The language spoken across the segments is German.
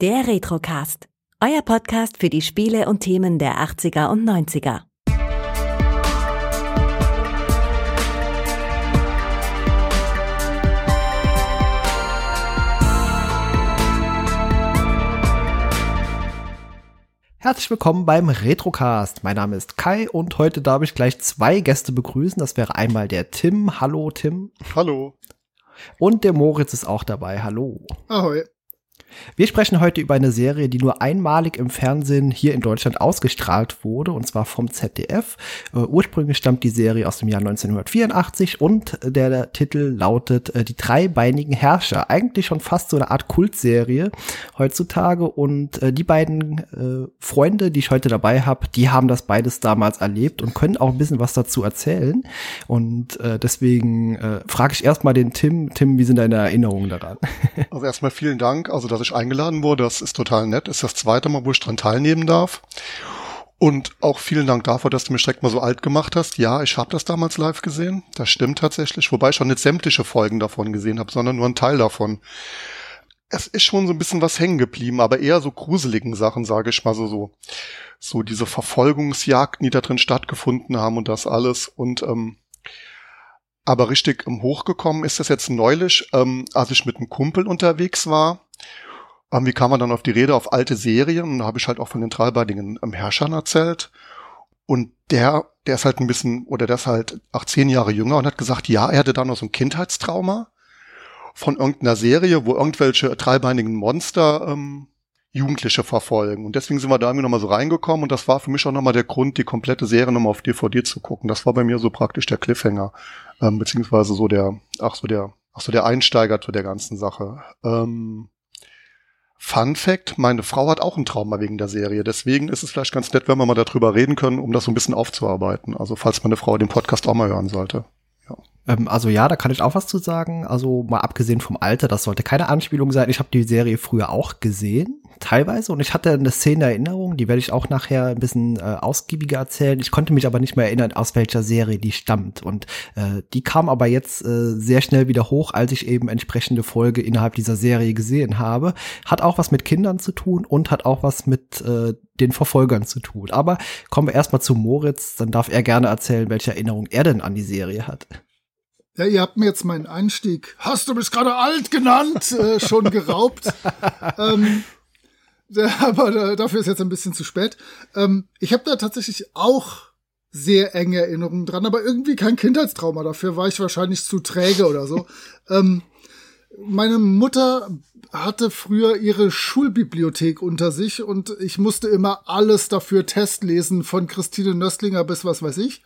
Der Retrocast. Euer Podcast für die Spiele und Themen der 80er und 90er. Herzlich willkommen beim Retrocast. Mein Name ist Kai und heute darf ich gleich zwei Gäste begrüßen. Das wäre einmal der Tim. Hallo Tim. Hallo. Und der Moritz ist auch dabei. Hallo. Ahoi. Wir sprechen heute über eine Serie, die nur einmalig im Fernsehen hier in Deutschland ausgestrahlt wurde, und zwar vom ZDF. Äh, ursprünglich stammt die Serie aus dem Jahr 1984 und der, Titel lautet äh, Die dreibeinigen Herrscher. Eigentlich schon fast so eine Art Kultserie heutzutage. Und äh, die beiden Freunde, die ich heute dabei habe, die haben das beides damals erlebt und können auch ein bisschen was dazu erzählen. Und deswegen frage ich erstmal den Tim. Tim, wie sind deine Erinnerungen daran? Also erstmal vielen Dank. Also das dass ich eingeladen wurde. Das ist total nett. Ist das zweite Mal, wo ich dran teilnehmen darf. Und auch vielen Dank dafür, dass du mich direkt mal so alt gemacht hast. Ja, ich habe das damals live gesehen. Das stimmt tatsächlich. Wobei ich schon nicht sämtliche Folgen davon gesehen habe, sondern nur einen Teil davon. Es ist schon so ein bisschen was hängen geblieben, aber eher so gruseligen Sachen, sage ich mal so, so. So diese Verfolgungsjagden, die da drin stattgefunden haben und das alles. Und ähm, aber richtig hochgekommen ist das jetzt neulich, ähm, als ich mit einem Kumpel unterwegs war ähm, wie kam man dann auf die Rede auf alte Serien? Und da habe ich halt auch von den dreibeinigen ähm, Herrschern erzählt. Und der, der ist halt ein bisschen, oder der ist halt acht, zehn Jahre jünger und hat gesagt, ja, er hatte da noch so ein Kindheitstrauma von irgendeiner Serie, wo irgendwelche dreibeinigen Monster ähm, Jugendliche verfolgen. Und deswegen sind wir da irgendwie nochmal so reingekommen und das war für mich auch nochmal der Grund, die komplette Serie nochmal auf DVD zu gucken. Das war bei mir so praktisch der Cliffhanger, ähm, beziehungsweise so der, ach so der, ach so der Einsteiger zu der ganzen Sache. Ähm, Fun Fact, meine Frau hat auch ein Trauma wegen der Serie. Deswegen ist es vielleicht ganz nett, wenn wir mal darüber reden können, um das so ein bisschen aufzuarbeiten. Also falls meine Frau den Podcast auch mal hören sollte. Ähm, also ja, da kann ich auch was zu sagen. Also mal abgesehen vom Alter, das sollte keine Anspielung sein. Ich habe die Serie früher auch gesehen teilweise. Und ich hatte eine Szene Erinnerung, die werde ich auch nachher ein bisschen äh, ausgiebiger erzählen. Ich konnte mich aber nicht mehr erinnern, aus welcher Serie die stammt. Und äh, die kam aber jetzt äh, sehr schnell wieder hoch, als ich eben entsprechende Folge innerhalb dieser Serie gesehen habe. Hat auch was mit Kindern zu tun und hat auch was mit äh, den Verfolgern zu tun. Aber kommen wir erstmal zu Moritz, dann darf er gerne erzählen, welche Erinnerung er denn an die Serie hat. Ja, ihr habt mir jetzt meinen Einstieg, hast du mich gerade alt genannt, äh, schon geraubt. ähm, aber dafür ist jetzt ein bisschen zu spät. Ähm, ich habe da tatsächlich auch sehr enge Erinnerungen dran, aber irgendwie kein Kindheitstrauma. Dafür war ich wahrscheinlich zu träge oder so. ähm, meine Mutter hatte früher ihre Schulbibliothek unter sich und ich musste immer alles dafür testlesen, von Christine Nöstlinger bis was weiß ich.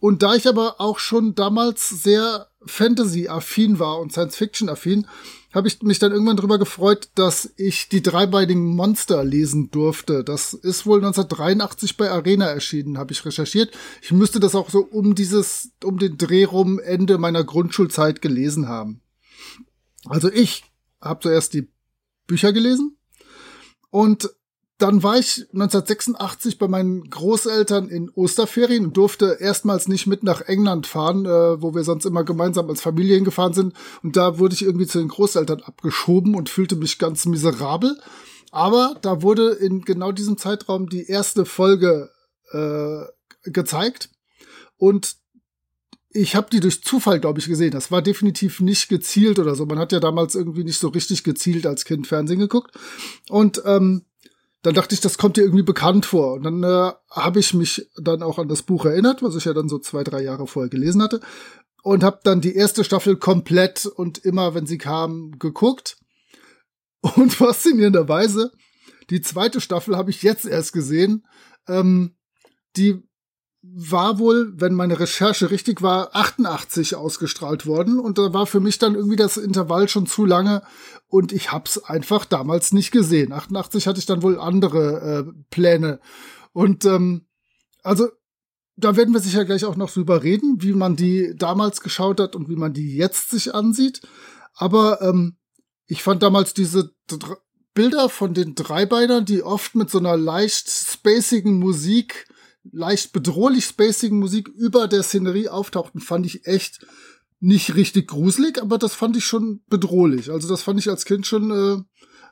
Und da ich aber auch schon damals sehr Fantasy-affin war und Science-Fiction-affin, habe ich mich dann irgendwann drüber gefreut, dass ich die dreibeinigen Monster lesen durfte. Das ist wohl 1983 bei Arena erschienen, habe ich recherchiert. Ich müsste das auch so um dieses, um den Dreh rum Ende meiner Grundschulzeit gelesen haben. Also ich habe zuerst die Bücher gelesen und dann war ich 1986 bei meinen Großeltern in Osterferien und durfte erstmals nicht mit nach England fahren, äh, wo wir sonst immer gemeinsam als Familie hingefahren sind. Und da wurde ich irgendwie zu den Großeltern abgeschoben und fühlte mich ganz miserabel. Aber da wurde in genau diesem Zeitraum die erste Folge äh, gezeigt. Und ich habe die durch Zufall, glaube ich, gesehen. Das war definitiv nicht gezielt oder so. Man hat ja damals irgendwie nicht so richtig gezielt als Kind Fernsehen geguckt. Und ähm, dann dachte ich, das kommt dir irgendwie bekannt vor. Und dann äh, habe ich mich dann auch an das Buch erinnert, was ich ja dann so zwei, drei Jahre vorher gelesen hatte. Und habe dann die erste Staffel komplett und immer, wenn sie kam, geguckt. Und faszinierenderweise, die zweite Staffel habe ich jetzt erst gesehen. Ähm, die war wohl, wenn meine Recherche richtig war, 88 ausgestrahlt worden und da war für mich dann irgendwie das Intervall schon zu lange und ich hab's einfach damals nicht gesehen. 88 hatte ich dann wohl andere äh, Pläne und ähm, also da werden wir sicher gleich auch noch drüber reden, wie man die damals geschaut hat und wie man die jetzt sich ansieht. Aber ähm, ich fand damals diese Bilder von den Dreibeinern, die oft mit so einer leicht spacigen Musik leicht bedrohlich spacigen Musik über der Szenerie auftauchten, fand ich echt nicht richtig gruselig, aber das fand ich schon bedrohlich. Also das fand ich als Kind schon äh,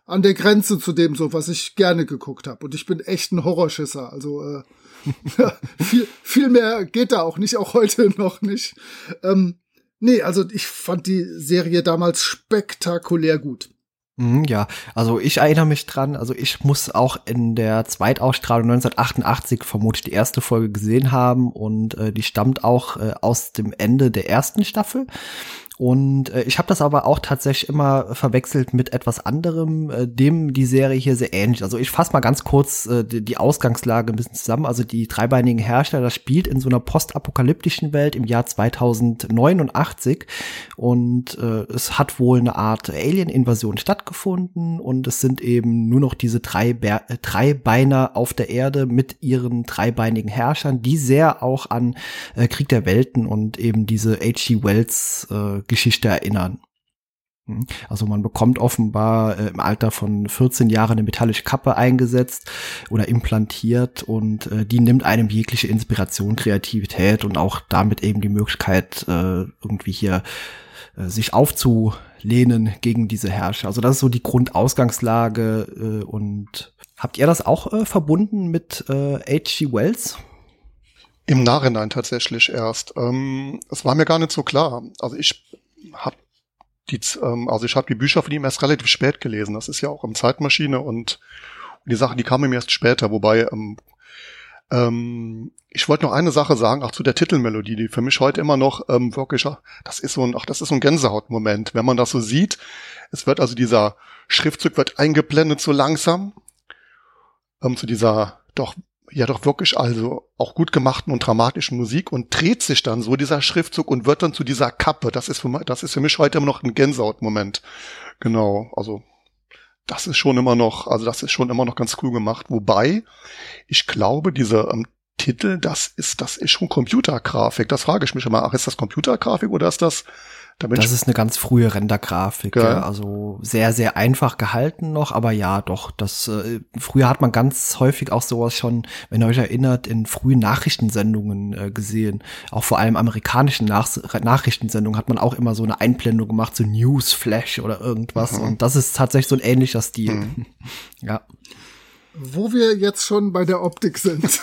an der Grenze zu dem so, was ich gerne geguckt habe. Und ich bin echt ein Horrorschisser. Also äh, viel, viel mehr geht da auch nicht, auch heute noch nicht. Ähm, nee, also ich fand die Serie damals spektakulär gut. Mhm, ja, also ich erinnere mich dran, also ich muss auch in der Zweitausstrahlung 1988 vermutlich die erste Folge gesehen haben und äh, die stammt auch äh, aus dem Ende der ersten Staffel. Und äh, ich habe das aber auch tatsächlich immer verwechselt mit etwas anderem, äh, dem die Serie hier sehr ähnlich. Also ich fasse mal ganz kurz äh, die, die Ausgangslage ein bisschen zusammen. Also die dreibeinigen Herrscher, das spielt in so einer postapokalyptischen Welt im Jahr 2089 und äh, es hat wohl eine Art Alien-Invasion stattgefunden und es sind eben nur noch diese drei, Be äh, drei Beiner auf der Erde mit ihren dreibeinigen Herrschern, die sehr auch an äh, Krieg der Welten und eben diese H.G. Wells äh, Geschichte erinnern. Hm? Also man bekommt offenbar äh, im Alter von 14 Jahren eine metallische Kappe eingesetzt oder implantiert und äh, die nimmt einem jegliche Inspiration, Kreativität und auch damit eben die Möglichkeit, äh, irgendwie hier sich aufzulehnen gegen diese Herrscher. Also das ist so die Grundausgangslage und habt ihr das auch verbunden mit H.G. Wells? Im Nachhinein tatsächlich erst. Ähm, es war mir gar nicht so klar. Also ich habe die, ähm, also ich habe die Bücher von ihm erst relativ spät gelesen. Das ist ja auch im Zeitmaschine und, und die Sachen, die kamen mir erst später. Wobei ähm, ähm, ich wollte noch eine Sache sagen, auch zu der Titelmelodie, die für mich heute immer noch ähm, wirklich, das ist so ein, ach, das ist so ein Gänsehautmoment, wenn man das so sieht. Es wird also dieser Schriftzug wird eingeblendet so langsam ähm, zu dieser doch ja doch wirklich also auch gut gemachten und dramatischen Musik und dreht sich dann so dieser Schriftzug und wird dann zu dieser Kappe. Das ist für mich, das ist für mich heute immer noch ein Gänsehautmoment. Genau, also das ist schon immer noch, also das ist schon immer noch ganz cool gemacht. Wobei ich glaube, diese ähm, Titel, das ist, das ist schon Computergrafik. Das frage ich mich immer. Ach, ist das Computergrafik oder ist das das ist eine ganz frühe Rendergrafik, ja. also sehr, sehr einfach gehalten noch, aber ja, doch, das, äh, früher hat man ganz häufig auch sowas schon, wenn ihr euch erinnert, in frühen Nachrichtensendungen äh, gesehen. Auch vor allem amerikanischen Nach Nachrichtensendungen hat man auch immer so eine Einblendung gemacht, so Newsflash oder irgendwas mhm. und das ist tatsächlich so ein ähnlicher Stil. Mhm. ja. Wo wir jetzt schon bei der Optik sind,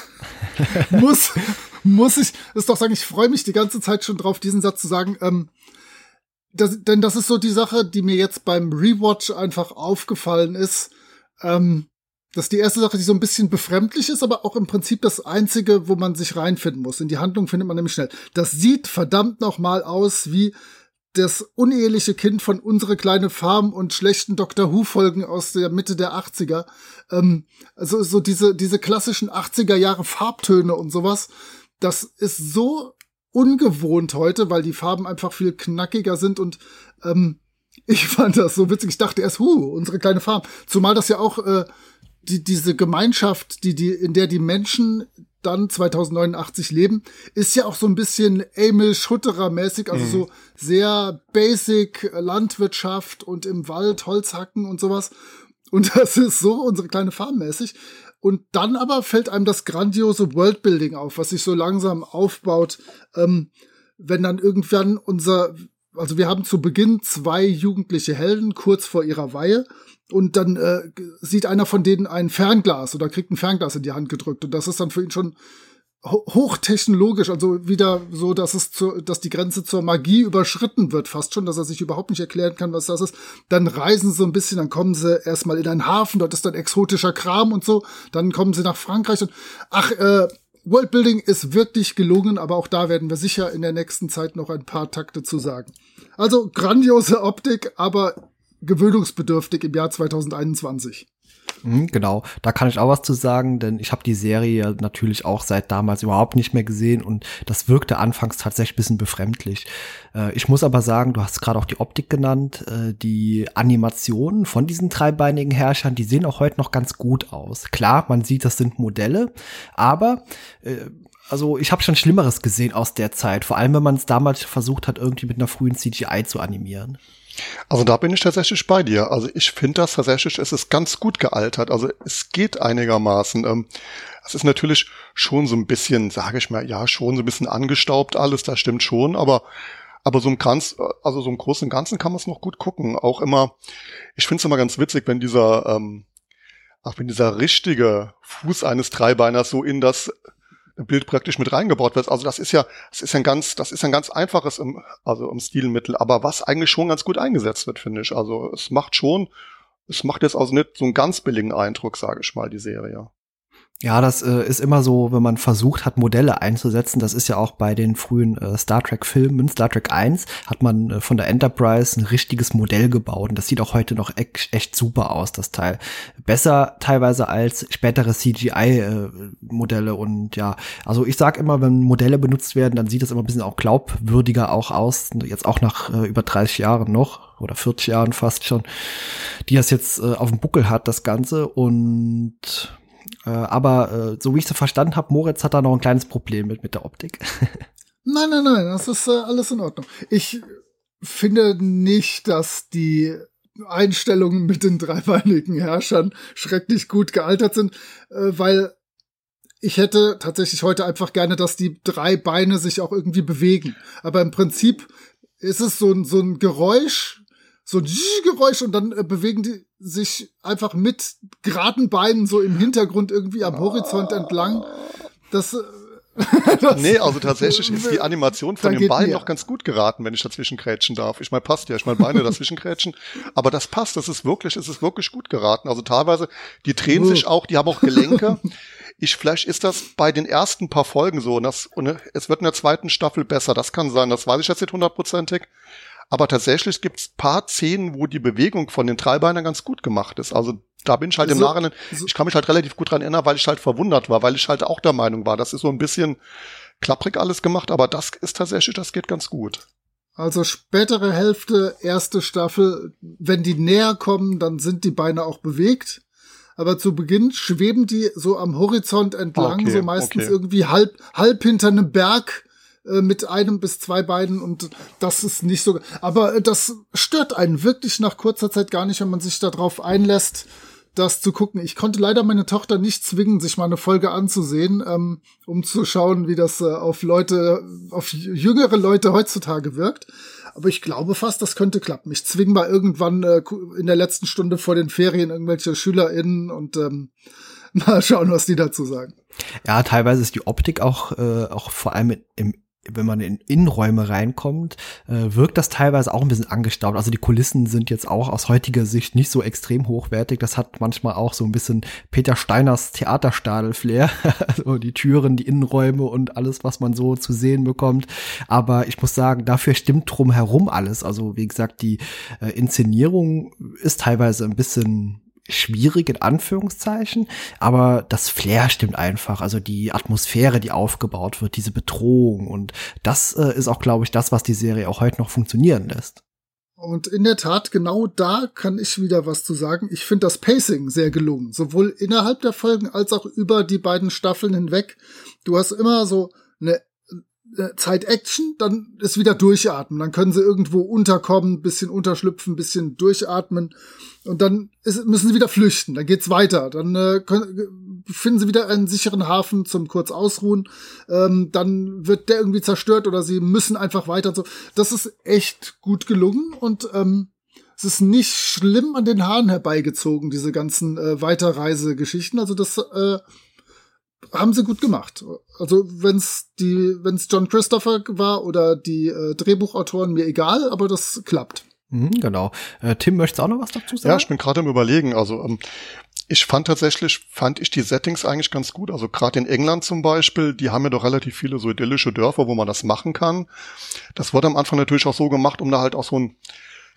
muss, muss ich ist doch sagen, ich freue mich die ganze Zeit schon drauf, diesen Satz zu sagen, ähm, das, denn das ist so die Sache, die mir jetzt beim Rewatch einfach aufgefallen ist. Ähm, das ist die erste Sache, die so ein bisschen befremdlich ist, aber auch im Prinzip das einzige, wo man sich reinfinden muss. In die Handlung findet man nämlich schnell. Das sieht verdammt noch mal aus wie das uneheliche Kind von unsere kleine Farm und schlechten Doctor Who Folgen aus der Mitte der 80er. Ähm, also so diese diese klassischen 80er Jahre Farbtöne und sowas. Das ist so ungewohnt heute, weil die Farben einfach viel knackiger sind und ähm, ich fand das so witzig. Ich dachte erst, hu, unsere kleine Farm. Zumal das ja auch äh, die, diese Gemeinschaft, die, die, in der die Menschen dann 2089 leben, ist ja auch so ein bisschen Emil Schutterer mäßig, also mhm. so sehr basic Landwirtschaft und im Wald Holz hacken und sowas. Und das ist so unsere kleine Farm mäßig. Und dann aber fällt einem das grandiose Worldbuilding auf, was sich so langsam aufbaut, ähm, wenn dann irgendwann unser, also wir haben zu Beginn zwei jugendliche Helden kurz vor ihrer Weihe. Und dann äh, sieht einer von denen ein Fernglas oder kriegt ein Fernglas in die Hand gedrückt. Und das ist dann für ihn schon hochtechnologisch, also wieder so, dass es zu, dass die Grenze zur Magie überschritten wird, fast schon, dass er sich überhaupt nicht erklären kann, was das ist. Dann reisen sie so ein bisschen, dann kommen sie erstmal in einen Hafen, dort ist dann exotischer Kram und so. Dann kommen sie nach Frankreich und ach, äh, Worldbuilding ist wirklich gelungen, aber auch da werden wir sicher in der nächsten Zeit noch ein paar Takte zu sagen. Also grandiose Optik, aber gewöhnungsbedürftig im Jahr 2021. Mhm, genau, da kann ich auch was zu sagen, denn ich habe die Serie natürlich auch seit damals überhaupt nicht mehr gesehen und das wirkte anfangs tatsächlich bisschen befremdlich. Äh, ich muss aber sagen, du hast gerade auch die Optik genannt, äh, die Animationen von diesen dreibeinigen Herrschern, die sehen auch heute noch ganz gut aus. Klar, man sieht, das sind Modelle, aber äh, also ich habe schon Schlimmeres gesehen aus der Zeit, vor allem wenn man es damals versucht hat, irgendwie mit einer frühen CGI zu animieren. Also da bin ich tatsächlich bei dir. Also ich finde das tatsächlich, es ist ganz gut gealtert. Also es geht einigermaßen. Ähm, es ist natürlich schon so ein bisschen, sage ich mal, ja, schon so ein bisschen angestaubt alles, das stimmt schon, aber Aber so im Kranz, also so im Großen und Ganzen kann man es noch gut gucken. Auch immer, ich finde es immer ganz witzig, wenn dieser, ähm, ach, wenn dieser richtige Fuß eines Dreibeiners so in das Bild praktisch mit reingebaut wird. Also das ist ja, das ist ein ganz, das ist ein ganz einfaches, im, also im Stilmittel, aber was eigentlich schon ganz gut eingesetzt wird, finde ich. Also es macht schon, es macht jetzt also nicht so einen ganz billigen Eindruck, sage ich mal, die Serie. Ja, das äh, ist immer so, wenn man versucht hat, Modelle einzusetzen. Das ist ja auch bei den frühen äh, Star Trek-Filmen. Star Trek 1 hat man äh, von der Enterprise ein richtiges Modell gebaut. Und das sieht auch heute noch echt, echt super aus, das Teil. Besser teilweise als spätere CGI-Modelle. Äh, und ja, also ich sag immer, wenn Modelle benutzt werden, dann sieht das immer ein bisschen auch glaubwürdiger auch aus. Jetzt auch nach äh, über 30 Jahren noch oder 40 Jahren fast schon, die das jetzt äh, auf dem Buckel hat, das Ganze. Und äh, aber äh, so wie ich es verstanden habe, Moritz hat da noch ein kleines Problem mit, mit der Optik. nein, nein, nein, das ist äh, alles in Ordnung. Ich finde nicht, dass die Einstellungen mit den dreibeinigen Herrschern schrecklich gut gealtert sind, äh, weil ich hätte tatsächlich heute einfach gerne, dass die drei Beine sich auch irgendwie bewegen. Aber im Prinzip ist es so ein, so ein Geräusch, so ein Geräusch und dann äh, bewegen die sich einfach mit geraden Beinen so im Hintergrund irgendwie am Horizont entlang. Das, äh, das nee, also tatsächlich ist die Animation von den Beinen noch ganz gut geraten, wenn ich dazwischen krätschen darf. Ich meine, passt ja, ich meine Beine dazwischen krätschen, aber das passt, das ist wirklich, es ist wirklich gut geraten. Also teilweise, die drehen sich auch, die haben auch Gelenke. Ich, vielleicht ist das bei den ersten paar Folgen so und, das, und es wird in der zweiten Staffel besser. Das kann sein, das weiß ich jetzt nicht hundertprozentig. Aber tatsächlich gibt's paar Szenen, wo die Bewegung von den Treibeinern ganz gut gemacht ist. Also da bin ich halt im so, Nachhinein, so. ich kann mich halt relativ gut dran erinnern, weil ich halt verwundert war, weil ich halt auch der Meinung war, das ist so ein bisschen klapprig alles gemacht, aber das ist tatsächlich, das geht ganz gut. Also spätere Hälfte, erste Staffel, wenn die näher kommen, dann sind die Beine auch bewegt. Aber zu Beginn schweben die so am Horizont entlang, okay, so meistens okay. irgendwie halb, halb hinter einem Berg äh, mit einem bis zwei Beinen und das ist nicht so. Aber äh, das stört einen wirklich nach kurzer Zeit gar nicht, wenn man sich darauf einlässt, das zu gucken. Ich konnte leider meine Tochter nicht zwingen, sich mal eine Folge anzusehen, ähm, um zu schauen, wie das äh, auf Leute, auf jüngere Leute heutzutage wirkt. Aber ich glaube fast, das könnte klappen. Ich zwinge mal irgendwann äh, in der letzten Stunde vor den Ferien irgendwelche SchülerInnen und ähm, mal schauen, was die dazu sagen. Ja, teilweise ist die Optik auch, äh, auch vor allem im wenn man in Innenräume reinkommt, äh, wirkt das teilweise auch ein bisschen angestaubt. Also die Kulissen sind jetzt auch aus heutiger Sicht nicht so extrem hochwertig. Das hat manchmal auch so ein bisschen Peter Steiners Theaterstadel-Flair. also die Türen, die Innenräume und alles, was man so zu sehen bekommt. Aber ich muss sagen, dafür stimmt drumherum alles. Also wie gesagt, die äh, Inszenierung ist teilweise ein bisschen schwierig in Anführungszeichen, aber das Flair stimmt einfach, also die Atmosphäre, die aufgebaut wird, diese Bedrohung und das äh, ist auch, glaube ich, das, was die Serie auch heute noch funktionieren lässt. Und in der Tat, genau da kann ich wieder was zu sagen. Ich finde das Pacing sehr gelungen, sowohl innerhalb der Folgen als auch über die beiden Staffeln hinweg. Du hast immer so eine Zeit Action, dann ist wieder durchatmen. Dann können sie irgendwo unterkommen, bisschen unterschlüpfen, bisschen durchatmen und dann ist, müssen sie wieder flüchten. Dann geht's weiter. Dann äh, können, finden sie wieder einen sicheren Hafen zum kurz ausruhen. Ähm, dann wird der irgendwie zerstört oder sie müssen einfach weiter. So. Das ist echt gut gelungen und ähm, es ist nicht schlimm an den Haaren herbeigezogen, diese ganzen äh, Weiterreisegeschichten. Also das äh, haben sie gut gemacht. Also wenn's die, wenn's John Christopher war oder die äh, Drehbuchautoren, mir egal, aber das klappt. Mhm, genau. Äh, Tim, möchtest du auch noch was dazu sagen? Ja, ich bin gerade im Überlegen. Also ähm, ich fand tatsächlich, fand ich die Settings eigentlich ganz gut. Also gerade in England zum Beispiel, die haben ja doch relativ viele so idyllische Dörfer, wo man das machen kann. Das wurde am Anfang natürlich auch so gemacht, um da halt auch so ein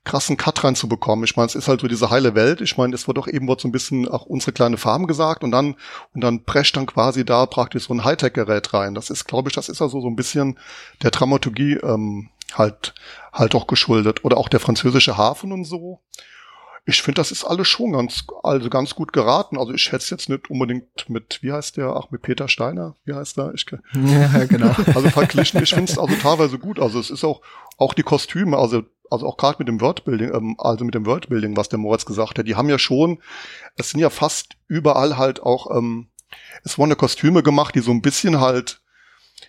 krassen Cut reinzubekommen. Ich meine, es ist halt so diese heile Welt. Ich meine, es wird doch eben wird so ein bisschen auch unsere kleine Farm gesagt und dann und dann prescht dann quasi da praktisch so ein Hightech-Gerät rein. Das ist, glaube ich, das ist also so ein bisschen der Dramaturgie ähm, halt halt auch geschuldet oder auch der französische Hafen und so. Ich finde, das ist alles schon ganz, also ganz gut geraten. Also ich hätte es jetzt nicht unbedingt mit, wie heißt der, ach mit Peter Steiner, wie heißt der? Ich, ja, genau. Also verglichen, ich finde es also teilweise gut. Also es ist auch, auch die Kostüme, also also auch gerade mit dem Wordbuilding, ähm, also mit dem Wordbuilding, was der Moritz gesagt hat, die haben ja schon, es sind ja fast überall halt auch, ähm, es wurden Kostüme gemacht, die so ein bisschen halt,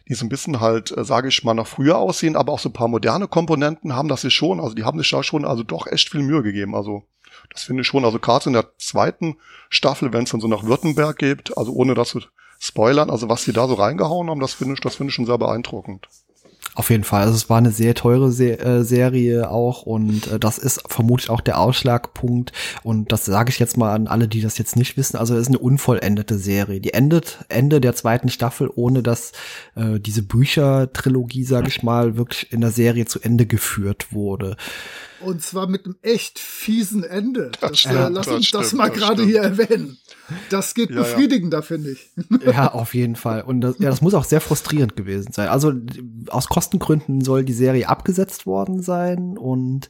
die so ein bisschen halt, äh, sage ich mal, noch früher aussehen, aber auch so ein paar moderne Komponenten haben das sich schon, also die haben sich da schon also doch echt viel Mühe gegeben. Also das finde ich schon, also gerade in der zweiten Staffel, wenn es dann so nach Württemberg geht, also ohne das zu spoilern, also was die da so reingehauen haben, das finde ich, das finde ich schon sehr beeindruckend. Auf jeden Fall. Also es war eine sehr teure Se äh, Serie auch und äh, das ist vermutlich auch der Ausschlagpunkt. Und das sage ich jetzt mal an alle, die das jetzt nicht wissen. Also es ist eine unvollendete Serie. Die endet Ende der zweiten Staffel, ohne dass äh, diese Büchertrilogie, sage ich mal, wirklich in der Serie zu Ende geführt wurde. Und zwar mit einem echt fiesen Ende. Das Das, stimmt, äh, lass das uns das stimmt, mal das gerade stimmt. hier erwähnen. Das geht Ja, ja. befriedigender, finde ich. Ja, auf jeden Fall. Und das, ja, das muss auch sehr frustrierend gewesen sein. Also aus Kostengründen soll die Serie abgesetzt worden sein und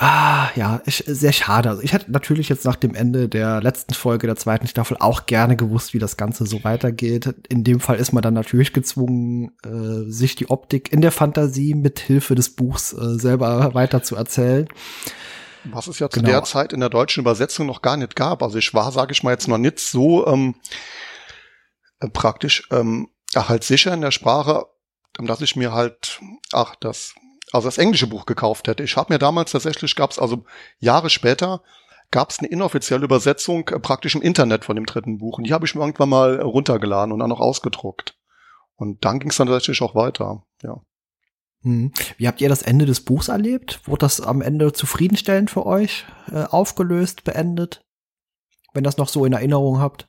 Ah, ja, ist sehr schade. Also ich hätte natürlich jetzt nach dem Ende der letzten Folge der zweiten Staffel auch gerne gewusst, wie das Ganze so weitergeht. In dem Fall ist man dann natürlich gezwungen, äh, sich die Optik in der Fantasie mit Hilfe des Buchs äh, selber weiter zu erzählen. Was es ja zu Genau. der Zeit in der deutschen Übersetzung noch gar nicht gab. Also ich war, sage ich mal, jetzt noch nicht so ähm, äh, praktisch ähm, halt sicher in der Sprache, dass ich mir halt, ach, das, also das englische Buch gekauft hätte. Ich habe mir damals tatsächlich, gab es also Jahre später, gab es eine inoffizielle Übersetzung äh, praktisch im Internet von dem dritten Buch. Und die habe ich mir irgendwann mal äh, runtergeladen und dann noch ausgedruckt. Und dann ging es dann tatsächlich auch weiter. Ja. Hm. Wie habt ihr das Ende des Buchs erlebt? Wurde das am Ende zufriedenstellend für euch äh, aufgelöst, beendet? Wenn das noch so in Erinnerung habt?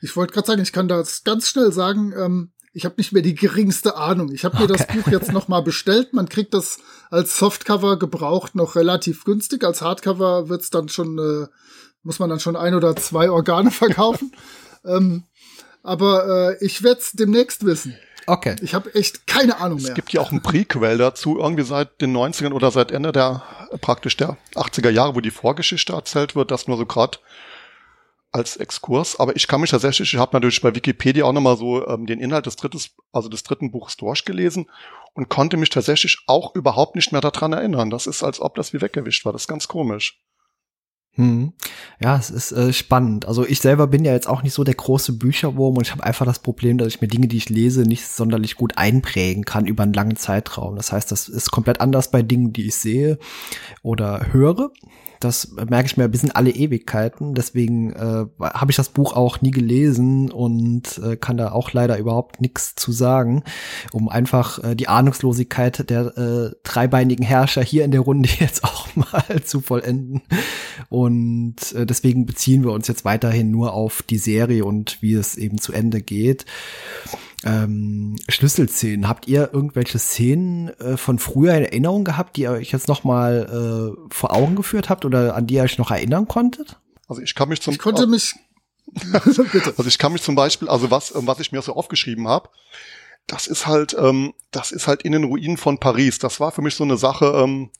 Ich wollte gerade sagen, ich kann das ganz schnell sagen, ähm, ich habe nicht mehr die geringste Ahnung. Ich habe mir das Okay. Buch jetzt noch mal bestellt. Man kriegt das als Softcover gebraucht noch relativ günstig. Als Hardcover wird's dann schon, äh, muss man dann schon ein oder zwei Organe verkaufen. ähm, aber äh, ich werde es demnächst wissen. Okay. Ich habe echt keine Ahnung Es mehr. gibt ja auch ein Prequel dazu, irgendwie seit den 90ern oder seit Ende der praktisch der 80er Jahre, wo die Vorgeschichte erzählt wird, das nur so gerade als Exkurs. Aber ich kann mich tatsächlich, ich habe natürlich bei Wikipedia auch nochmal so ähm, den Inhalt des drittes, also des dritten Buchs durchgelesen und konnte mich tatsächlich auch überhaupt nicht mehr daran erinnern. Das ist, als ob das wie weggewischt war. Das ist ganz komisch. Hm. Ja, es ist äh, spannend. Also ich selber bin ja jetzt auch nicht so der große Bücherwurm und ich habe einfach das Problem, dass ich mir Dinge, die ich lese, nicht sonderlich gut einprägen kann über einen langen Zeitraum. Das heißt, das ist komplett anders bei Dingen, die ich sehe oder höre. Das merke ich mir bis in alle Ewigkeiten. Deswegen äh, habe ich das Buch auch nie gelesen und äh, kann da auch leider überhaupt nichts zu sagen, um einfach äh, die Ahnungslosigkeit der äh, dreibeinigen Herrscher hier in der Runde jetzt auch mal zu vollenden. Und äh, deswegen beziehen wir uns jetzt weiterhin nur auf die Serie und wie es eben zu Ende geht. Ähm, Schlüsselszenen. Habt ihr irgendwelche Szenen äh, von früher in Erinnerung gehabt, die ihr euch jetzt noch mal äh, vor Augen geführt habt oder an die ihr euch noch erinnern konntet? Also ich kann mich zum Ich konnte mich. Bitte. Also ich kann mich zum Beispiel, also was, ähm, was ich mir so aufgeschrieben habe, das ist halt, ähm, das ist halt in den Ruinen von Paris. Das war für mich so eine Sache. Ähm,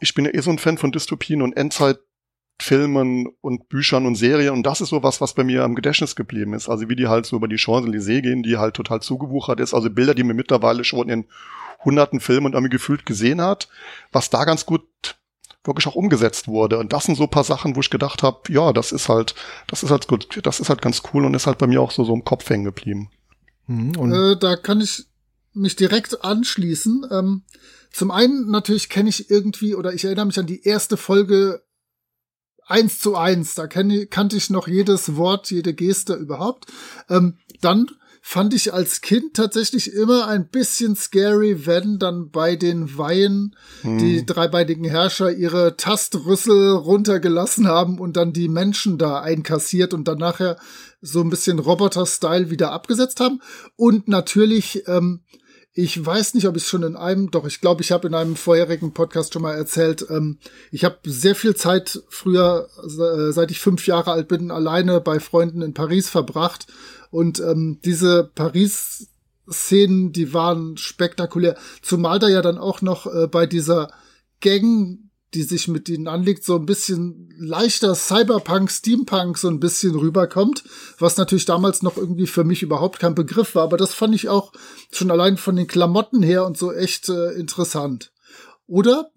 ich bin ja eh so ein Fan von Dystopien und Endzeitfilmen und Büchern und Serien und das ist so was, was bei mir am Gedächtnis geblieben ist. Also wie die halt so über die Champs-Élysées gehen, die halt total zugewuchert ist. Also Bilder, die man mittlerweile schon in hunderten Filmen und irgendwie gefühlt gesehen hat, was da ganz gut wirklich auch umgesetzt wurde. Und das sind so ein paar Sachen, wo ich gedacht habe, ja, das ist halt, das ist halt gut, das ist halt ganz cool und ist halt bei mir auch so, so im Kopf hängen geblieben. Hm, und Äh, da kann ich mich direkt anschließen. Ähm, zum einen natürlich kenne ich irgendwie oder ich erinnere mich an die erste Folge eins zu eins. Da kenn, kannte ich noch jedes Wort, jede Geste überhaupt. Ähm, dann fand ich als Kind tatsächlich immer ein bisschen scary, wenn dann bei den Weihen die dreibeinigen Herrscher ihre Tastrüssel runtergelassen haben und dann die Menschen da einkassiert und dann nachher so ein bisschen Roboter-Style wieder abgesetzt haben. Und natürlich, ähm, ich weiß nicht, ob ich schon in einem, doch ich glaube, ich habe in einem vorherigen Podcast schon mal erzählt, ähm, ich habe sehr viel Zeit früher, äh, seit ich fünf Jahre alt bin, alleine bei Freunden in Paris verbracht. Und ähm, diese Paris Szenen, die waren spektakulär. Zumal da ja dann auch noch äh, bei dieser Gang, die sich mit ihnen anlegt, so ein bisschen leichter Cyberpunk, Steampunk so ein bisschen rüberkommt, was natürlich damals noch irgendwie für mich überhaupt kein Begriff war. Aber das fand ich auch schon allein von den Klamotten her und so echt äh, interessant. Oder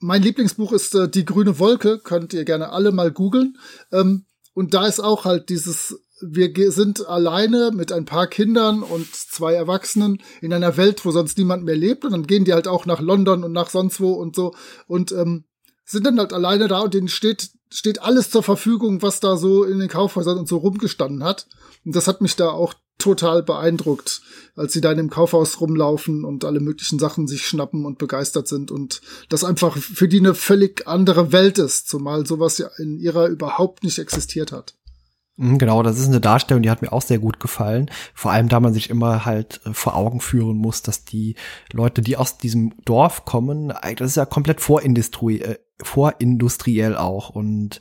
mein Lieblingsbuch ist äh, Die grüne Wolke, könnt ihr gerne alle mal googeln. Ähm, und da ist auch halt dieses wir sind alleine mit ein paar Kindern und zwei Erwachsenen in einer Welt, wo sonst niemand mehr lebt. Und dann gehen die halt auch nach London und nach sonst wo und so. Und ähm, sind dann halt alleine da und denen steht, steht alles zur Verfügung, was da so in den Kaufhäusern und so rumgestanden hat. Und das hat mich da auch total beeindruckt, als sie da in dem Kaufhaus rumlaufen und alle möglichen Sachen sich schnappen und begeistert sind und das einfach für die eine völlig andere Welt ist, zumal sowas ja in ihrer überhaupt nicht existiert hat. Mhm, genau, das ist eine Darstellung, die hat mir auch sehr gut gefallen. Vor allem, da man sich immer halt äh, vor Augen führen muss, dass die Leute, die aus diesem Dorf kommen, das ist ja komplett vorindustrie äh, vorindustriell auch. Und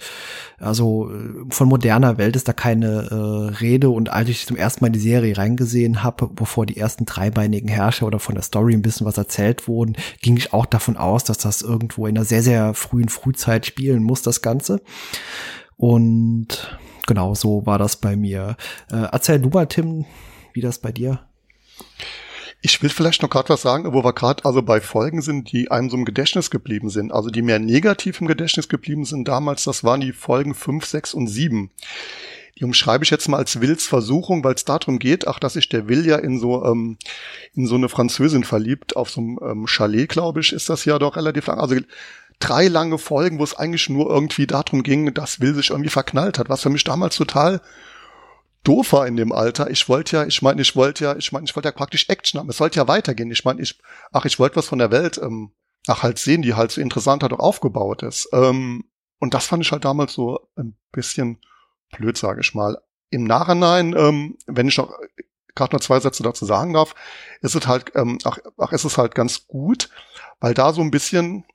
also äh, von moderner Welt ist da keine äh, Rede. Und als ich zum ersten Mal die Serie reingesehen habe, bevor die ersten dreibeinigen Herrscher oder von der Story ein bisschen was erzählt wurden, ging ich auch davon aus, dass das irgendwo in einer sehr sehr frühen Frühzeit spielen muss das Ganze. Und genau so war das bei mir. Äh, erzähl du mal, Tim, wie das bei dir? Ich will vielleicht noch gerade was sagen, wo wir gerade also bei Folgen sind, die einem so im Gedächtnis geblieben sind. Also die mehr negativ im Gedächtnis geblieben sind damals, das waren die Folgen 5, 6 und 7. Die umschreibe ich jetzt mal als Wills Versuchung, weil es darum geht, ach, dass sich der Will ja in so ähm, in so eine Französin verliebt, auf so einem ähm, Chalet, glaube ich, ist das ja doch relativ lang. Also drei lange Folgen, wo es eigentlich nur irgendwie darum ging, dass Will sich irgendwie verknallt hat, was für mich damals total doof war in dem Alter. Ich wollte ja, ich meine, ich wollte ja, ich meine, ich wollte ja praktisch Action haben. Es sollte ja weitergehen. Ich meine, ich, ach, ich wollte was von der Welt, ähm, ach, halt sehen, die halt so interessant halt auch aufgebaut ist. Ähm, und das fand ich halt damals so ein bisschen blöd, sage ich mal. Im Nachhinein, ähm, wenn ich noch gerade noch zwei Sätze dazu sagen darf, ist es halt, ähm, ach, ach, ist es halt ganz gut, weil da so ein bisschen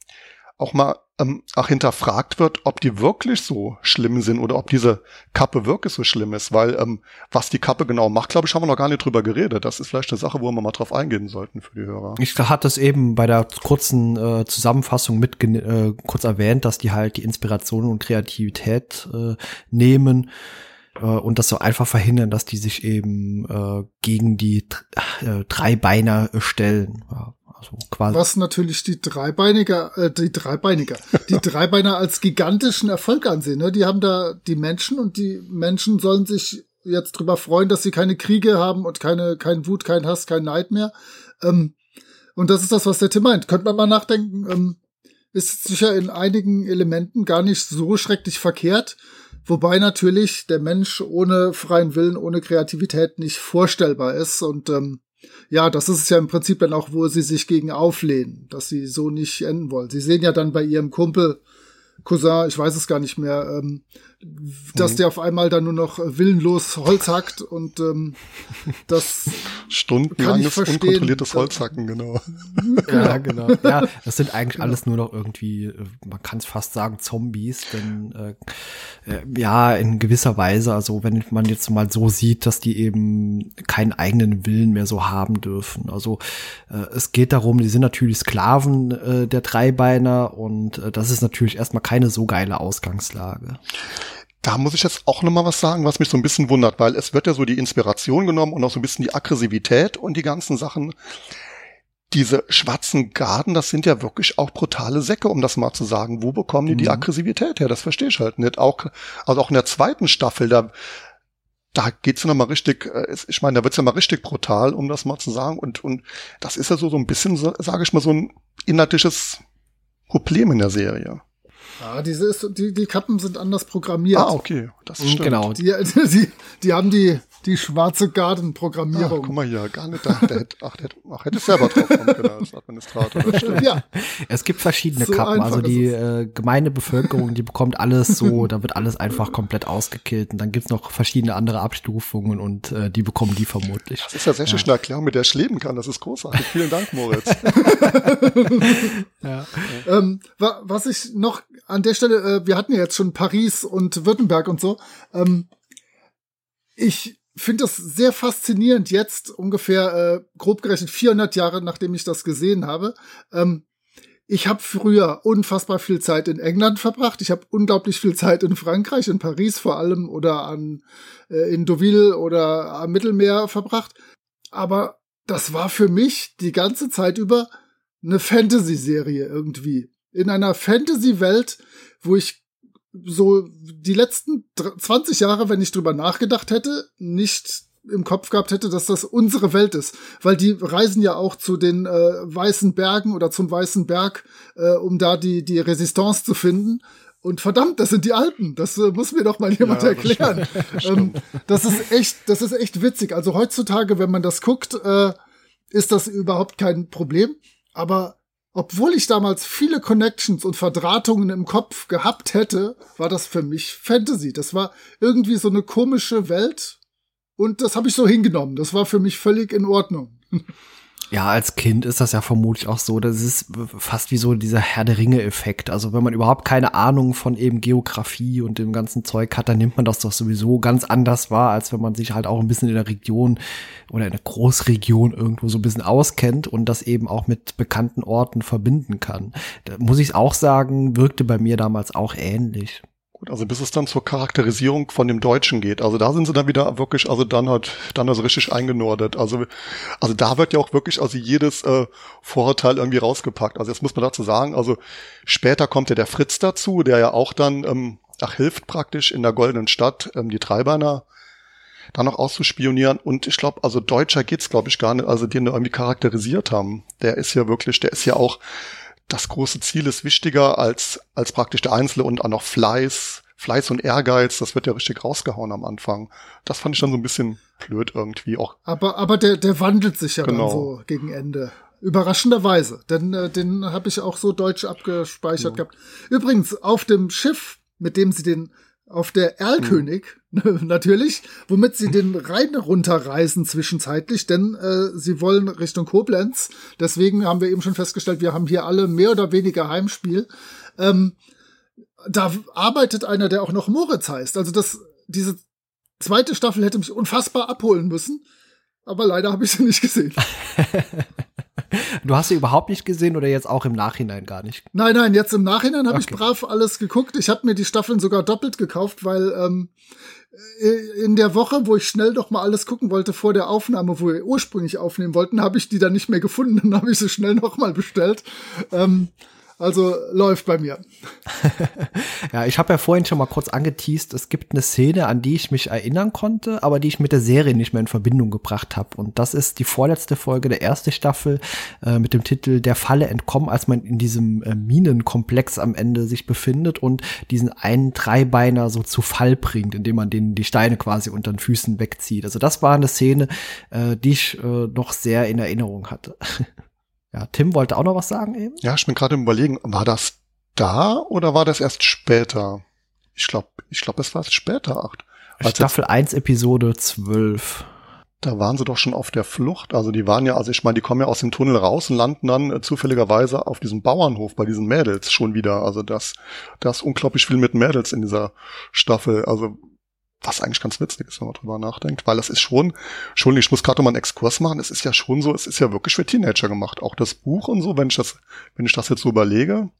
auch mal ähm, auch hinterfragt wird, ob die wirklich so schlimm sind oder ob diese Kappe wirklich so schlimm ist, weil ähm, was die Kappe genau macht, glaube ich, haben wir noch gar nicht drüber geredet. Das ist vielleicht eine Sache, wo wir mal drauf eingehen sollten für die Hörer. Ich hatte es eben bei der kurzen äh, Zusammenfassung mit äh, kurz erwähnt, dass die halt die Inspiration und Kreativität äh, nehmen äh, und das so einfach verhindern, dass die sich eben äh, gegen die äh, Dreibeiner stellen. Ja, also quasi. Was natürlich die Dreibeiniger, äh, die Dreibeiniger, die Dreibeiner als gigantischen Erfolg ansehen. Ne? Die haben da die Menschen und die Menschen sollen sich jetzt drüber freuen, dass sie keine Kriege haben und keine, kein Wut, kein Hass, kein Neid mehr. Ähm, und das ist das, was der Tim meint. Könnte man mal nachdenken, ähm, ist sicher in einigen Elementen gar nicht so schrecklich verkehrt. Wobei natürlich der Mensch ohne freien Willen, ohne Kreativität nicht vorstellbar ist. Und ähm, ja, das ist ja im Prinzip dann auch, wo sie sich gegen auflehnen, dass sie so nicht enden wollen. Sie sehen ja dann bei ihrem Kumpel, Cousin, ich weiß es gar nicht mehr, ähm, dass mhm. der auf einmal dann nur noch willenlos Holz hackt und ähm, das stundenlanges unkontrolliertes Holzhacken, genau. Ja, genau. Ja, das sind eigentlich genau. alles nur noch irgendwie, äh, man kann es fast sagen, Zombies, denn äh, äh, ja, in gewisser Weise, also wenn man jetzt mal so sieht, dass die eben keinen eigenen Willen mehr so haben dürfen. Also äh, es geht darum, die sind natürlich Sklaven äh, der Dreibeiner und äh, das ist natürlich erstmal keine so geile Ausgangslage. Da muss ich jetzt auch nochmal was sagen, was mich so ein bisschen wundert, weil es wird ja so die Inspiration genommen und auch so ein bisschen die Aggressivität und die ganzen Sachen. Diese schwarzen Garden, das sind ja wirklich auch brutale Säcke, um das mal zu sagen. Wo bekommen die mhm. die Aggressivität her? Das verstehe ich halt nicht. Auch, also auch in der zweiten Staffel, da, da geht's ja noch mal richtig, äh, ich meine, da wird's ja mal richtig brutal, um das mal zu sagen. Und, und das ist ja so, so ein bisschen, sage ich mal, so ein inhaltliches Problem in der Serie. Ja, diese ist, die, die Kappen sind anders programmiert. Ah, okay. Das mhm, stimmt. Genau. Die, die, die haben die, die schwarze Garden-Programmierung. Ach, guck mal hier, gar nicht. Da, der hätte, ach, der, ach, hätte selber drauf kommen können als Administrator. Das stimmt. Ja. Es gibt verschiedene so Kappen. Also die äh, gemeine Bevölkerung, die bekommt alles so, da wird alles einfach komplett ausgekillt. Und dann gibt's noch verschiedene andere Abstufungen und äh, die bekommen die vermutlich. Das ist ja sehr schön ja. Erklärung, mit der ich leben kann. Das ist großartig. Vielen Dank, Moritz. ja. Ähm, was ich noch an der Stelle, äh, wir hatten ja jetzt schon Paris und Württemberg und so. Ähm, ich finde das sehr faszinierend jetzt, ungefähr äh, grob gerechnet 400 Jahre, nachdem ich das gesehen habe. Ähm, ich habe früher unfassbar viel Zeit in England verbracht. Ich habe unglaublich viel Zeit in Frankreich, in Paris vor allem oder an äh, in Deauville oder am Mittelmeer verbracht. Aber das war für mich die ganze Zeit über eine Fantasy-Serie irgendwie. In einer Fantasy-Welt, wo ich so die letzten 20 Jahre, wenn ich drüber nachgedacht hätte, nicht im Kopf gehabt hätte, dass das unsere Welt ist. Weil die reisen ja auch zu den äh, Weißen Bergen oder zum Weißen Berg, äh, um da die, die Resistance zu finden. Und verdammt, das sind die Alten. Das äh, muss mir doch mal jemand ja, erklären. Das, ähm, das ist echt, das ist echt witzig. Also heutzutage, wenn man das guckt, äh, ist das überhaupt kein Problem. Aber obwohl ich damals viele Connections und Verdrahtungen im Kopf gehabt hätte, war das für mich Fantasy. Das war irgendwie so eine komische Welt, und das habe ich so hingenommen. Das war für mich völlig in Ordnung. Ja, als Kind ist das ja vermutlich auch so. Das ist fast wie so dieser Herr der Ringe-Effekt. Also wenn man überhaupt keine Ahnung von eben Geografie und dem ganzen Zeug hat, dann nimmt man das doch sowieso ganz anders wahr, als wenn man sich halt auch ein bisschen in der Region oder in der Großregion irgendwo so ein bisschen auskennt und das eben auch mit bekannten Orten verbinden kann. Da muss ich auch sagen, wirkte bei mir damals auch ähnlich. Gut, also bis es dann zur Charakterisierung von dem Deutschen geht. Also da sind sie dann wieder wirklich, also dann halt, dann also richtig eingenordet. Also, also da wird ja auch wirklich, also jedes äh, Vorurteil irgendwie rausgepackt. Also jetzt muss man dazu sagen, also später kommt ja der Fritz dazu, der ja auch dann, ähm, ach, hilft praktisch in der Goldenen Stadt, ähm, die Treiberner da noch auszuspionieren. Und ich glaube, also Deutscher geht's, glaube ich, gar nicht, also den wir irgendwie charakterisiert haben. Der ist ja wirklich, der ist ja auch das große Ziel ist wichtiger als, als praktisch der Einzelne und auch noch Fleiß, Fleiß und Ehrgeiz, das wird ja richtig rausgehauen am Anfang. Das fand ich dann so ein bisschen blöd irgendwie auch. Aber, aber der, der wandelt sich ja genau. dann so gegen Ende. Überraschenderweise, denn äh, den habe ich auch so deutsch abgespeichert ja. gehabt. Übrigens, auf dem Schiff, mit dem sie den auf der Erlkönig hm. natürlich, womit sie den Rhein runterreisen zwischenzeitlich, denn äh, sie wollen Richtung Koblenz. Deswegen haben wir eben schon festgestellt, wir haben hier alle mehr oder weniger Heimspiel. Ähm, da arbeitet einer, der auch noch Moritz heißt. Also das, diese zweite Staffel hätte mich unfassbar abholen müssen, aber leider habe ich sie nicht gesehen. Du hast sie überhaupt nicht gesehen oder jetzt auch im Nachhinein gar nicht? Nein, nein, jetzt im Nachhinein habe okay. ich brav alles geguckt. Ich habe mir die Staffeln sogar doppelt gekauft, weil ähm, äh, in der Woche, wo ich schnell doch mal alles gucken wollte vor der Aufnahme, wo wir ursprünglich aufnehmen wollten, habe ich die dann nicht mehr gefunden. Dann habe ich sie schnell noch mal bestellt. Ähm, also läuft bei mir. ja, ich habe ja vorhin schon mal kurz angeteased, es gibt eine Szene, an die ich mich erinnern konnte, aber die ich mit der Serie nicht mehr in Verbindung gebracht habe. Und das ist die vorletzte Folge der ersten Staffel äh, mit dem Titel Der Falle entkommen, als man in diesem äh, Minenkomplex am Ende sich befindet und diesen einen Dreibeiner so zu Fall bringt, indem man den die Steine quasi unter den Füßen wegzieht. Also das war eine Szene, äh, die ich äh, noch sehr in Erinnerung hatte. Ja, Tim wollte auch noch was sagen eben. Ja, ich bin gerade im Überlegen, war das da oder war das erst später? Ich glaube, ich glaube, es war später, acht. Staffel 1, Episode 12. Da waren sie doch schon auf der Flucht. Also die waren ja, also ich meine, die kommen ja aus dem Tunnel raus und landen dann äh, zufälligerweise auf diesem Bauernhof bei diesen Mädels schon wieder. Also das, das unglaublich viel mit Mädels in dieser Staffel. Also was eigentlich ganz witzig ist, wenn man drüber nachdenkt, weil das ist schon, schon, ich muss gerade mal einen Exkurs machen, es ist ja schon so, es ist ja wirklich für Teenager gemacht, auch das Buch und so, wenn ich das, wenn ich das jetzt so überlege,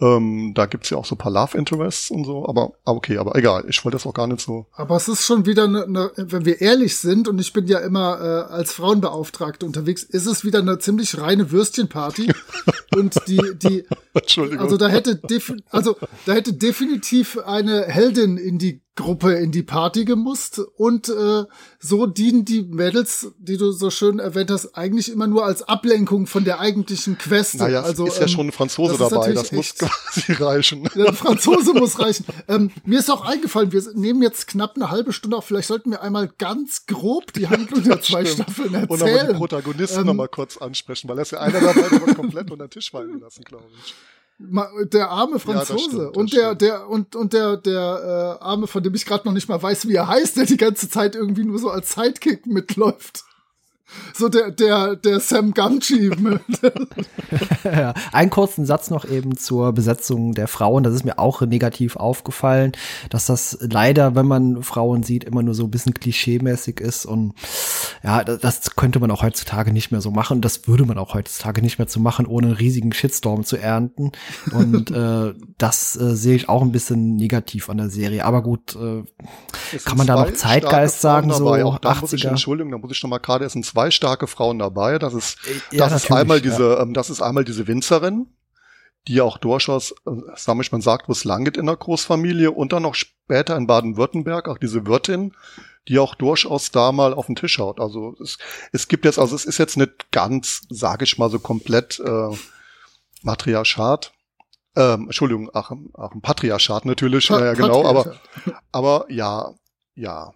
ähm, da gibt's ja auch so paar Love Interests und so, aber, aber okay, aber egal, ich wollte das auch gar nicht so. Aber es ist schon wieder, eine, eine, wenn wir ehrlich sind, und ich bin ja immer äh, als Frauenbeauftragte unterwegs, ist es wieder eine ziemlich reine Würstchenparty. und die, die, Entschuldigung. also da hätte, also da hätte definitiv eine Heldin in die Gruppe in die Party gemusst und äh, so dienen die Mädels, die du so schön erwähnt hast, eigentlich immer nur als Ablenkung von der eigentlichen Quest. Naja, also, ist ja ähm, schon ein Franzose das dabei, das muss quasi reichen. Ja, ein Franzose muss reichen. Ähm, mir ist auch eingefallen, wir nehmen jetzt knapp eine halbe Stunde auf, vielleicht sollten wir einmal ganz grob die Handlung der zwei stimmt. Staffeln erzählen. Und aber die Protagonisten ähm, noch mal kurz ansprechen, weil ist ja einer dabei, komplett unter den Tisch fallen lassen, glaube ich der arme Franzose ja, stimmt, und der stimmt. der und und der der äh, arme von dem ich gerade noch nicht mal weiß wie er heißt der die ganze Zeit irgendwie nur so als Sidekick mitläuft so der, der, der Sam Gamgee. einen kurzen Satz noch eben zur Besetzung der Frauen. Das ist mir auch negativ aufgefallen, dass das leider, wenn man Frauen sieht, immer nur so ein bisschen klischeemäßig ist. Und ja, das könnte man auch heutzutage nicht mehr so machen. Das würde man auch heutzutage nicht mehr zu machen, ohne einen riesigen Shitstorm zu ernten. Und äh, das äh, sehe ich auch ein bisschen negativ an der Serie. Aber gut, äh, kann man da noch Zeitgeist sagen, so auch 80er? Ich, Entschuldigung, da muss ich noch mal gerade, es sind zwei starke Frauen dabei. Das ist, ja, das ist einmal diese, ja. ähm, das ist einmal diese Winzerin, die auch durchaus, äh, sag ich, man sagt, wo es lang geht in der Großfamilie und dann noch später in Baden-Württemberg auch diese Wirtin, die auch durchaus da mal auf den Tisch haut. Also es, es gibt jetzt, also es ist jetzt nicht ganz, sage ich mal, so komplett äh, Matriarchat. Ähm, Entschuldigung, ach, ach ein Patriarchat natürlich, pa ja, genau, aber aber ja, ja,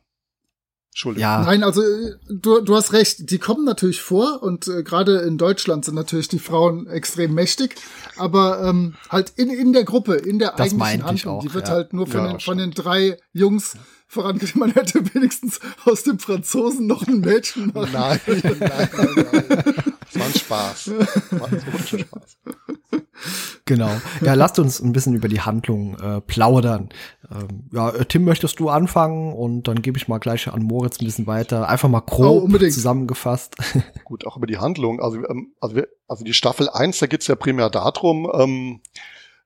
Entschuldigung. Ja. Nein, also du, du hast recht, die kommen natürlich vor und äh, gerade in Deutschland sind natürlich die Frauen extrem mächtig, aber ähm, halt in, in der Gruppe, in der das eigentlichen Handlung, auch, die wird ja. halt nur von, ja, den, von den drei Jungs vorangetrieben. Man hätte wenigstens aus dem Franzosen noch ein Mädchen machen. Nein, nein, nein, nein. Das war ein Spaß. Das war ein Spaß. Genau. Ja, lasst uns ein bisschen über die Handlung äh, plaudern. Ähm, ja, äh, Tim, möchtest du anfangen und dann gebe ich mal gleich an Moritz ein bisschen weiter. Einfach mal grob oh, zusammengefasst. Gut, auch über die Handlung. Also, ähm, also, wir, also die Staffel 1, da geht's ja primär darum, ähm,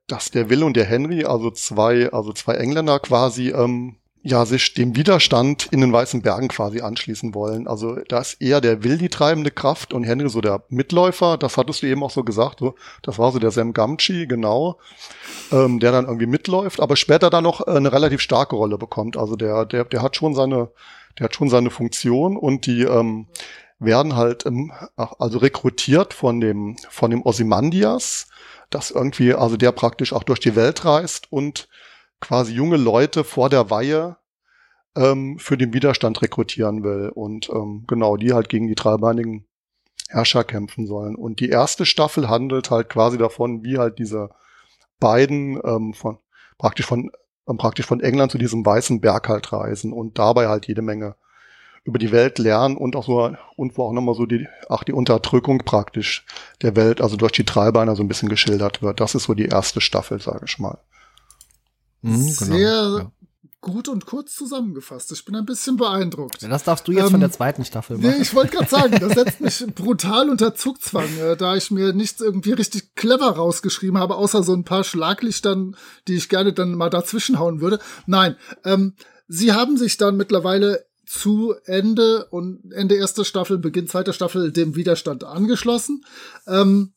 dass der Will und der Henry, also zwei, also zwei Engländer quasi, ähm, ja, sich dem Widerstand in den Weißen Bergen quasi anschließen wollen. Also da ist eher der Will die treibende Kraft und Henry so der Mitläufer. Das hattest du eben auch so gesagt. So, das war so der Sam Gamgee, genau, ähm, der dann irgendwie mitläuft, aber später dann noch äh, eine relativ starke Rolle bekommt. Also der, der, der hat schon seine, der hat schon seine Funktion und die ähm, werden halt ähm, also rekrutiert von dem von dem Ozymandias, das irgendwie also der praktisch auch durch die Welt reist und quasi junge Leute vor der Weihe ähm, für den Widerstand rekrutieren will und ähm, genau die halt gegen die dreibeinigen Herrscher kämpfen sollen. Und die erste Staffel handelt halt quasi davon, wie halt diese beiden ähm, von praktisch von ähm, praktisch von England zu diesem weißen Berg halt reisen und dabei halt jede Menge über die Welt lernen und auch so und wo auch nochmal so die ach die Unterdrückung praktisch der Welt also durch die Dreibeiner so ein bisschen geschildert wird. Das ist so die erste Staffel, sage ich mal. Mhm, genau, Sehr ja. gut und kurz zusammengefasst. Ich bin ein bisschen beeindruckt. Ja, das darfst du jetzt ähm, von der zweiten Staffel machen. Nee, ich wollte gerade sagen, das setzt mich brutal unter Zugzwang, äh, da ich mir nichts irgendwie richtig clever rausgeschrieben habe, außer so ein paar Schlaglichtern, die ich gerne dann mal dazwischenhauen würde. Nein, ähm, sie haben sich dann mittlerweile zu Ende und Ende erster Staffel, Beginn zweiter Staffel dem Widerstand angeschlossen. Ähm,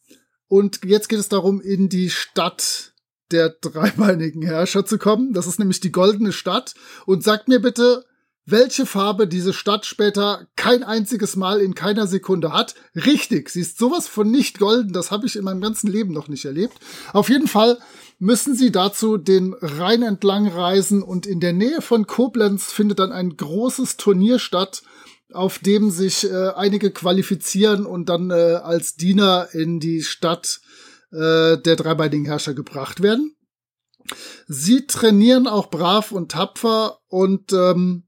und jetzt geht es darum, in die Stadt der dreibeinigen Herrscher zu kommen. Das ist nämlich die goldene Stadt. Und sagt mir bitte, welche Farbe diese Stadt später kein einziges Mal in keiner Sekunde hat. Richtig, sie ist sowas von nicht golden, das habe ich in meinem ganzen Leben noch nicht erlebt. Auf jeden Fall müssen sie dazu den Rhein entlang reisen und in der Nähe von Koblenz findet dann ein großes Turnier statt, auf dem sich äh, einige qualifizieren und dann äh, als Diener in die Stadt äh, der dreibeinigen Herrscher gebracht werden. Sie trainieren auch brav und tapfer und ähm,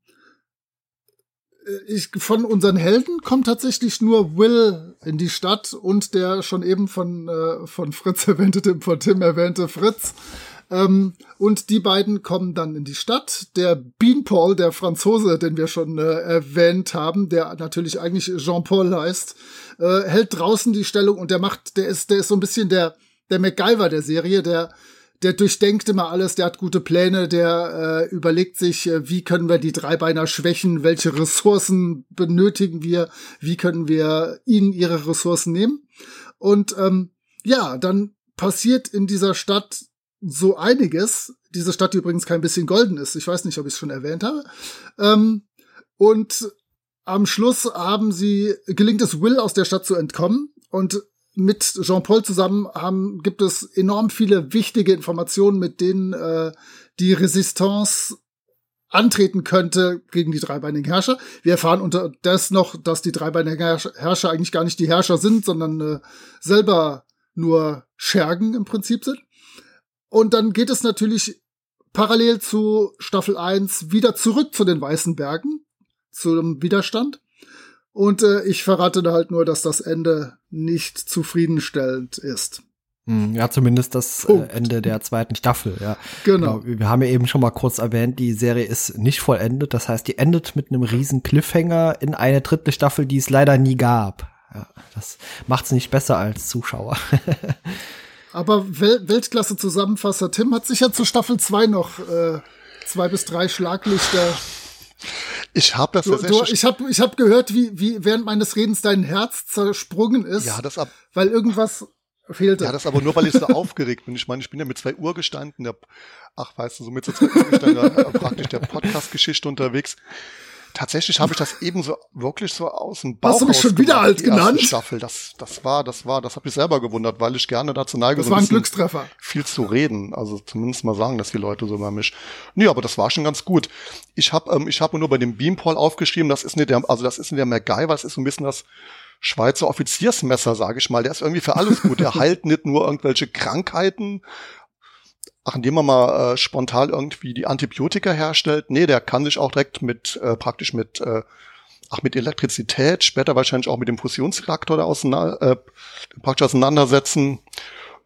ich, von unseren Helden kommt tatsächlich nur Will in die Stadt und der schon eben von, äh, von Fritz erwähnte, von Tim erwähnte Fritz. Ähm, und die beiden kommen dann in die Stadt. Der Beanpole, der Franzose, den wir schon äh, erwähnt haben, der natürlich eigentlich Jean-Paul heißt, äh, hält draußen die Stellung und der macht, der ist, der ist so ein bisschen der, der MacGyver der Serie, der, der durchdenkt immer alles, der hat gute Pläne, der äh, überlegt sich, äh, wie können wir die Dreibeiner schwächen, welche Ressourcen benötigen wir, wie können wir ihnen ihre Ressourcen nehmen. Und ähm, ja, dann passiert in dieser Stadt so einiges. Diese Stadt, die übrigens kein bisschen golden ist. Ich weiß nicht, ob ich es schon erwähnt habe. Ähm, und am Schluss haben sie, gelingt es Will aus der Stadt zu entkommen und mit Jean-Paul zusammen haben, gibt es enorm viele wichtige Informationen, mit denen äh, die Resistance antreten könnte gegen die dreibeinigen Herrscher. Wir erfahren unterdessen noch, dass die dreibeinigen Herrscher eigentlich gar nicht die Herrscher sind, sondern äh, selber nur Schergen im Prinzip sind. Und dann geht es natürlich parallel zu Staffel 1 wieder zurück zu den Weißen Bergen, zum Widerstand. Und äh, ich verrate da halt nur, dass das Ende nicht zufriedenstellend ist. Hm, ja, zumindest das äh, Ende der zweiten Staffel, ja. Genau. genau. Wir haben ja eben schon mal kurz erwähnt, die Serie ist nicht vollendet. Das heißt, die endet mit einem riesen Cliffhanger in eine dritte Staffel, die es leider nie gab. Ja, das macht's nicht besser als Zuschauer. Aber Wel Weltklasse-Zusammenfasser Tim hat sicher zu Staffel 2 noch äh, zwei bis drei Schlaglichter ich habe das du, du, Ich habe ich hab gehört, wie, wie während meines Redens dein Herz zersprungen ist. Ja, das ab. Weil irgendwas fehlte. Ja, das aber nur, weil ich so aufgeregt bin. Ich meine, ich bin ja mit zwei Uhr gestanden, der, ach, weißt du, so mit so zwei Uhr gestanden, praktisch der Podcast-Geschichte unterwegs. Tatsächlich habe ich das eben so wirklich so aus dem Bauch Hast du mich schon wieder alt genannt? Staffel. Das, das war, das war, das habe ich selber gewundert, weil ich gerne dazu neige, Das so war ein Glückstreffer. viel zu reden. Also zumindest mal sagen, dass die Leute so über mich. Nee, aber das war schon ganz gut. Ich habe ähm, ich habe nur bei dem Beampol aufgeschrieben, das ist nicht der, also das ist nicht der MacGyver, das ist so ein bisschen das Schweizer Offiziersmesser, sage ich mal. Der ist irgendwie für alles gut. Der heilt nicht nur irgendwelche Krankheiten, ach, indem man mal äh, spontan irgendwie die Antibiotika herstellt. Nee, der kann sich auch direkt mit, äh, praktisch mit, äh, ach, mit Elektrizität, später wahrscheinlich auch mit dem Fusionsreaktor da auseinander, äh, praktisch auseinandersetzen.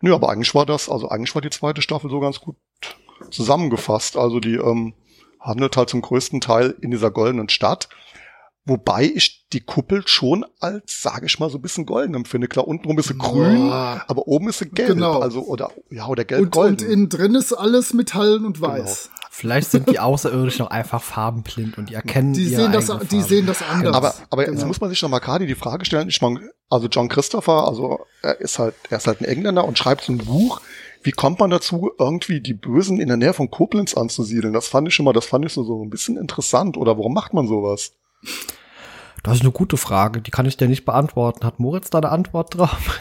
Nö, aber eigentlich war das, also eigentlich war die zweite Staffel so ganz gut zusammengefasst. Also die ähm, handelt halt zum größten Teil in dieser goldenen Stadt. Wobei ich die Kuppel schon als, sage ich mal, so ein bisschen golden empfinde. Klar, untenrum ist sie grün, Boah. aber oben ist sie gelb. Genau. Also, oder, ja, oder Und, gelb-golden. und innen drin ist alles Metallen und weiß. Vielleicht sind die Außerirdischen auch einfach farbenblind und die erkennen Die ihre sehen das, eigene die sehen das anders. aber, aber jetzt Genau. muss man sich noch mal gerade die Frage stellen. Ich meine, also John Christopher, also er ist halt, er ist halt ein Engländer und schreibt so ein Buch. Wie kommt man dazu, irgendwie die Bösen in der Nähe von Koblenz anzusiedeln? Das fand ich schon mal, das fand ich so, so ein bisschen interessant. Oder warum macht man sowas? Das ist eine gute Frage, die kann ich dir nicht beantworten. Hat Moritz da eine Antwort drauf?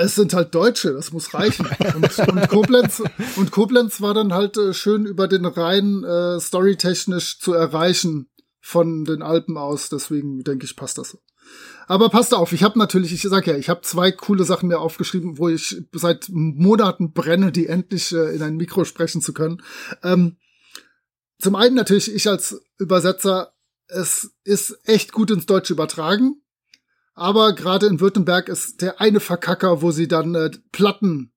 Es sind halt Deutsche, das muss reichen. Und, und, Koblenz, und Koblenz war dann halt äh, schön über den Rhein äh, storytechnisch zu erreichen von den Alpen aus. Deswegen denke ich, passt das. Aber passt auf, ich habe natürlich, ich sag ja, ich habe zwei coole Sachen mir aufgeschrieben, wo ich seit Monaten brenne, die endlich äh, in ein Mikro sprechen zu können. Ähm, zum einen natürlich ich als Übersetzer, es ist echt gut ins Deutsche übertragen. Aber gerade in Württemberg ist der eine Verkacker, wo sie dann äh, Platten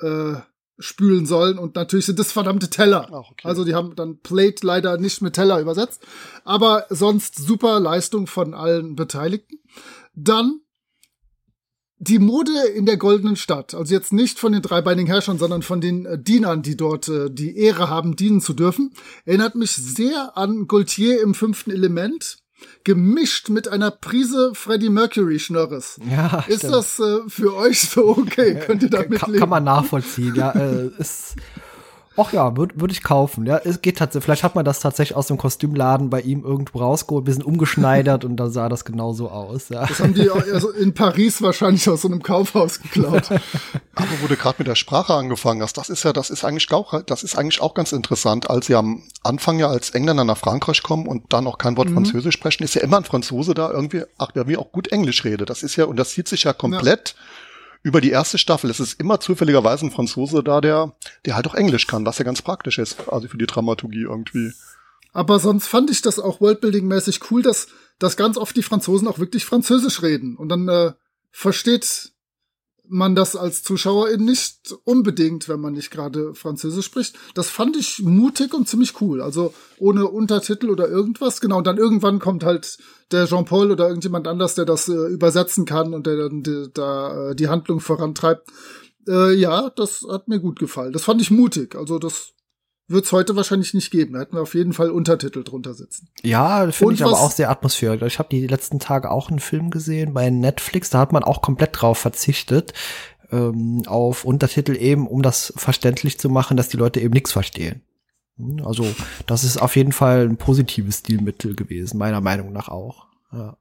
äh, spülen sollen. Und natürlich sind das verdammte Teller. Ach, okay. Also die haben dann Plate leider nicht mit Teller übersetzt. Aber sonst super Leistung von allen Beteiligten. Dann die Mode in der goldenen Stadt. Also jetzt nicht von den dreibeinigen Herrschern, sondern von den äh, Dienern, die dort äh, die Ehre haben, dienen zu dürfen. Erinnert mich sehr an Gaultier im fünften Element. Gemischt mit einer Prise Freddie Mercury Schnörres. Ja, Ist stimmt. das äh, für euch so okay? Könnt ihr damit kann, leben? kann man nachvollziehen, ja. Äh, ist, ach ja, würde würd ich kaufen. Ja, es geht tatsächlich. Vielleicht hat man das tatsächlich aus dem Kostümladen bei ihm irgendwo rausgeholt, ein bisschen umgeschneidert und da sah das genauso aus. Ja. Das haben die also in Paris wahrscheinlich aus so einem Kaufhaus geklaut. Aber wo du gerade mit der Sprache angefangen hast, das ist ja, das ist eigentlich auch, das ist eigentlich auch ganz interessant, als sie am Anfang ja als Engländer nach Frankreich kommen und dann auch kein Wort Französisch sprechen, ist ja immer ein Franzose da irgendwie, ach, der wie auch gut Englisch redet. Das ist ja, und das zieht sich ja komplett über die erste Staffel. Es ist immer zufälligerweise ein Franzose da, der, der halt auch Englisch kann, was ja ganz praktisch ist, also für die Dramaturgie irgendwie. Aber sonst fand ich das auch Worldbuilding-mäßig cool, dass, dass ganz oft die Franzosen auch wirklich Französisch reden. Und dann äh, versteht man das als Zuschauerin nicht unbedingt, wenn man nicht gerade Französisch spricht. Das fand ich mutig und ziemlich cool. Also ohne Untertitel oder irgendwas. Genau, und dann irgendwann kommt halt der Jean-Paul oder irgendjemand anders, der das äh, übersetzen kann und der dann die, da äh, die Handlung vorantreibt. Äh, ja, das hat mir gut gefallen. Das fand ich mutig. Also das wird's heute wahrscheinlich nicht geben. Da hätten wir auf jeden Fall Untertitel drunter sitzen. Ja, finde ich aber auch sehr atmosphärisch. Ich habe die letzten Tage auch einen Film gesehen bei Netflix, da hat man auch komplett drauf verzichtet, ähm, auf Untertitel eben, um das verständlich zu machen, dass die Leute eben nichts verstehen. Hm, Also, das ist auf jeden Fall ein positives Stilmittel gewesen, meiner Meinung nach auch. Ja.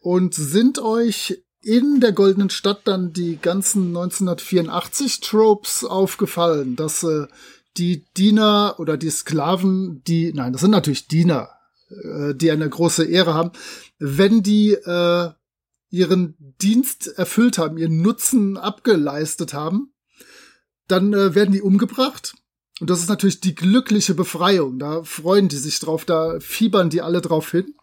Und sind euch in der goldenen Stadt dann die ganzen 1984 Tropes aufgefallen, dass äh, die Diener oder die Sklaven, die, nein, das sind natürlich Diener, äh, die eine große Ehre haben, wenn die äh, ihren Dienst erfüllt haben, ihren Nutzen abgeleistet haben, dann äh, werden die umgebracht. Und das ist natürlich die glückliche Befreiung. Da freuen die sich drauf, da fiebern die alle drauf hin.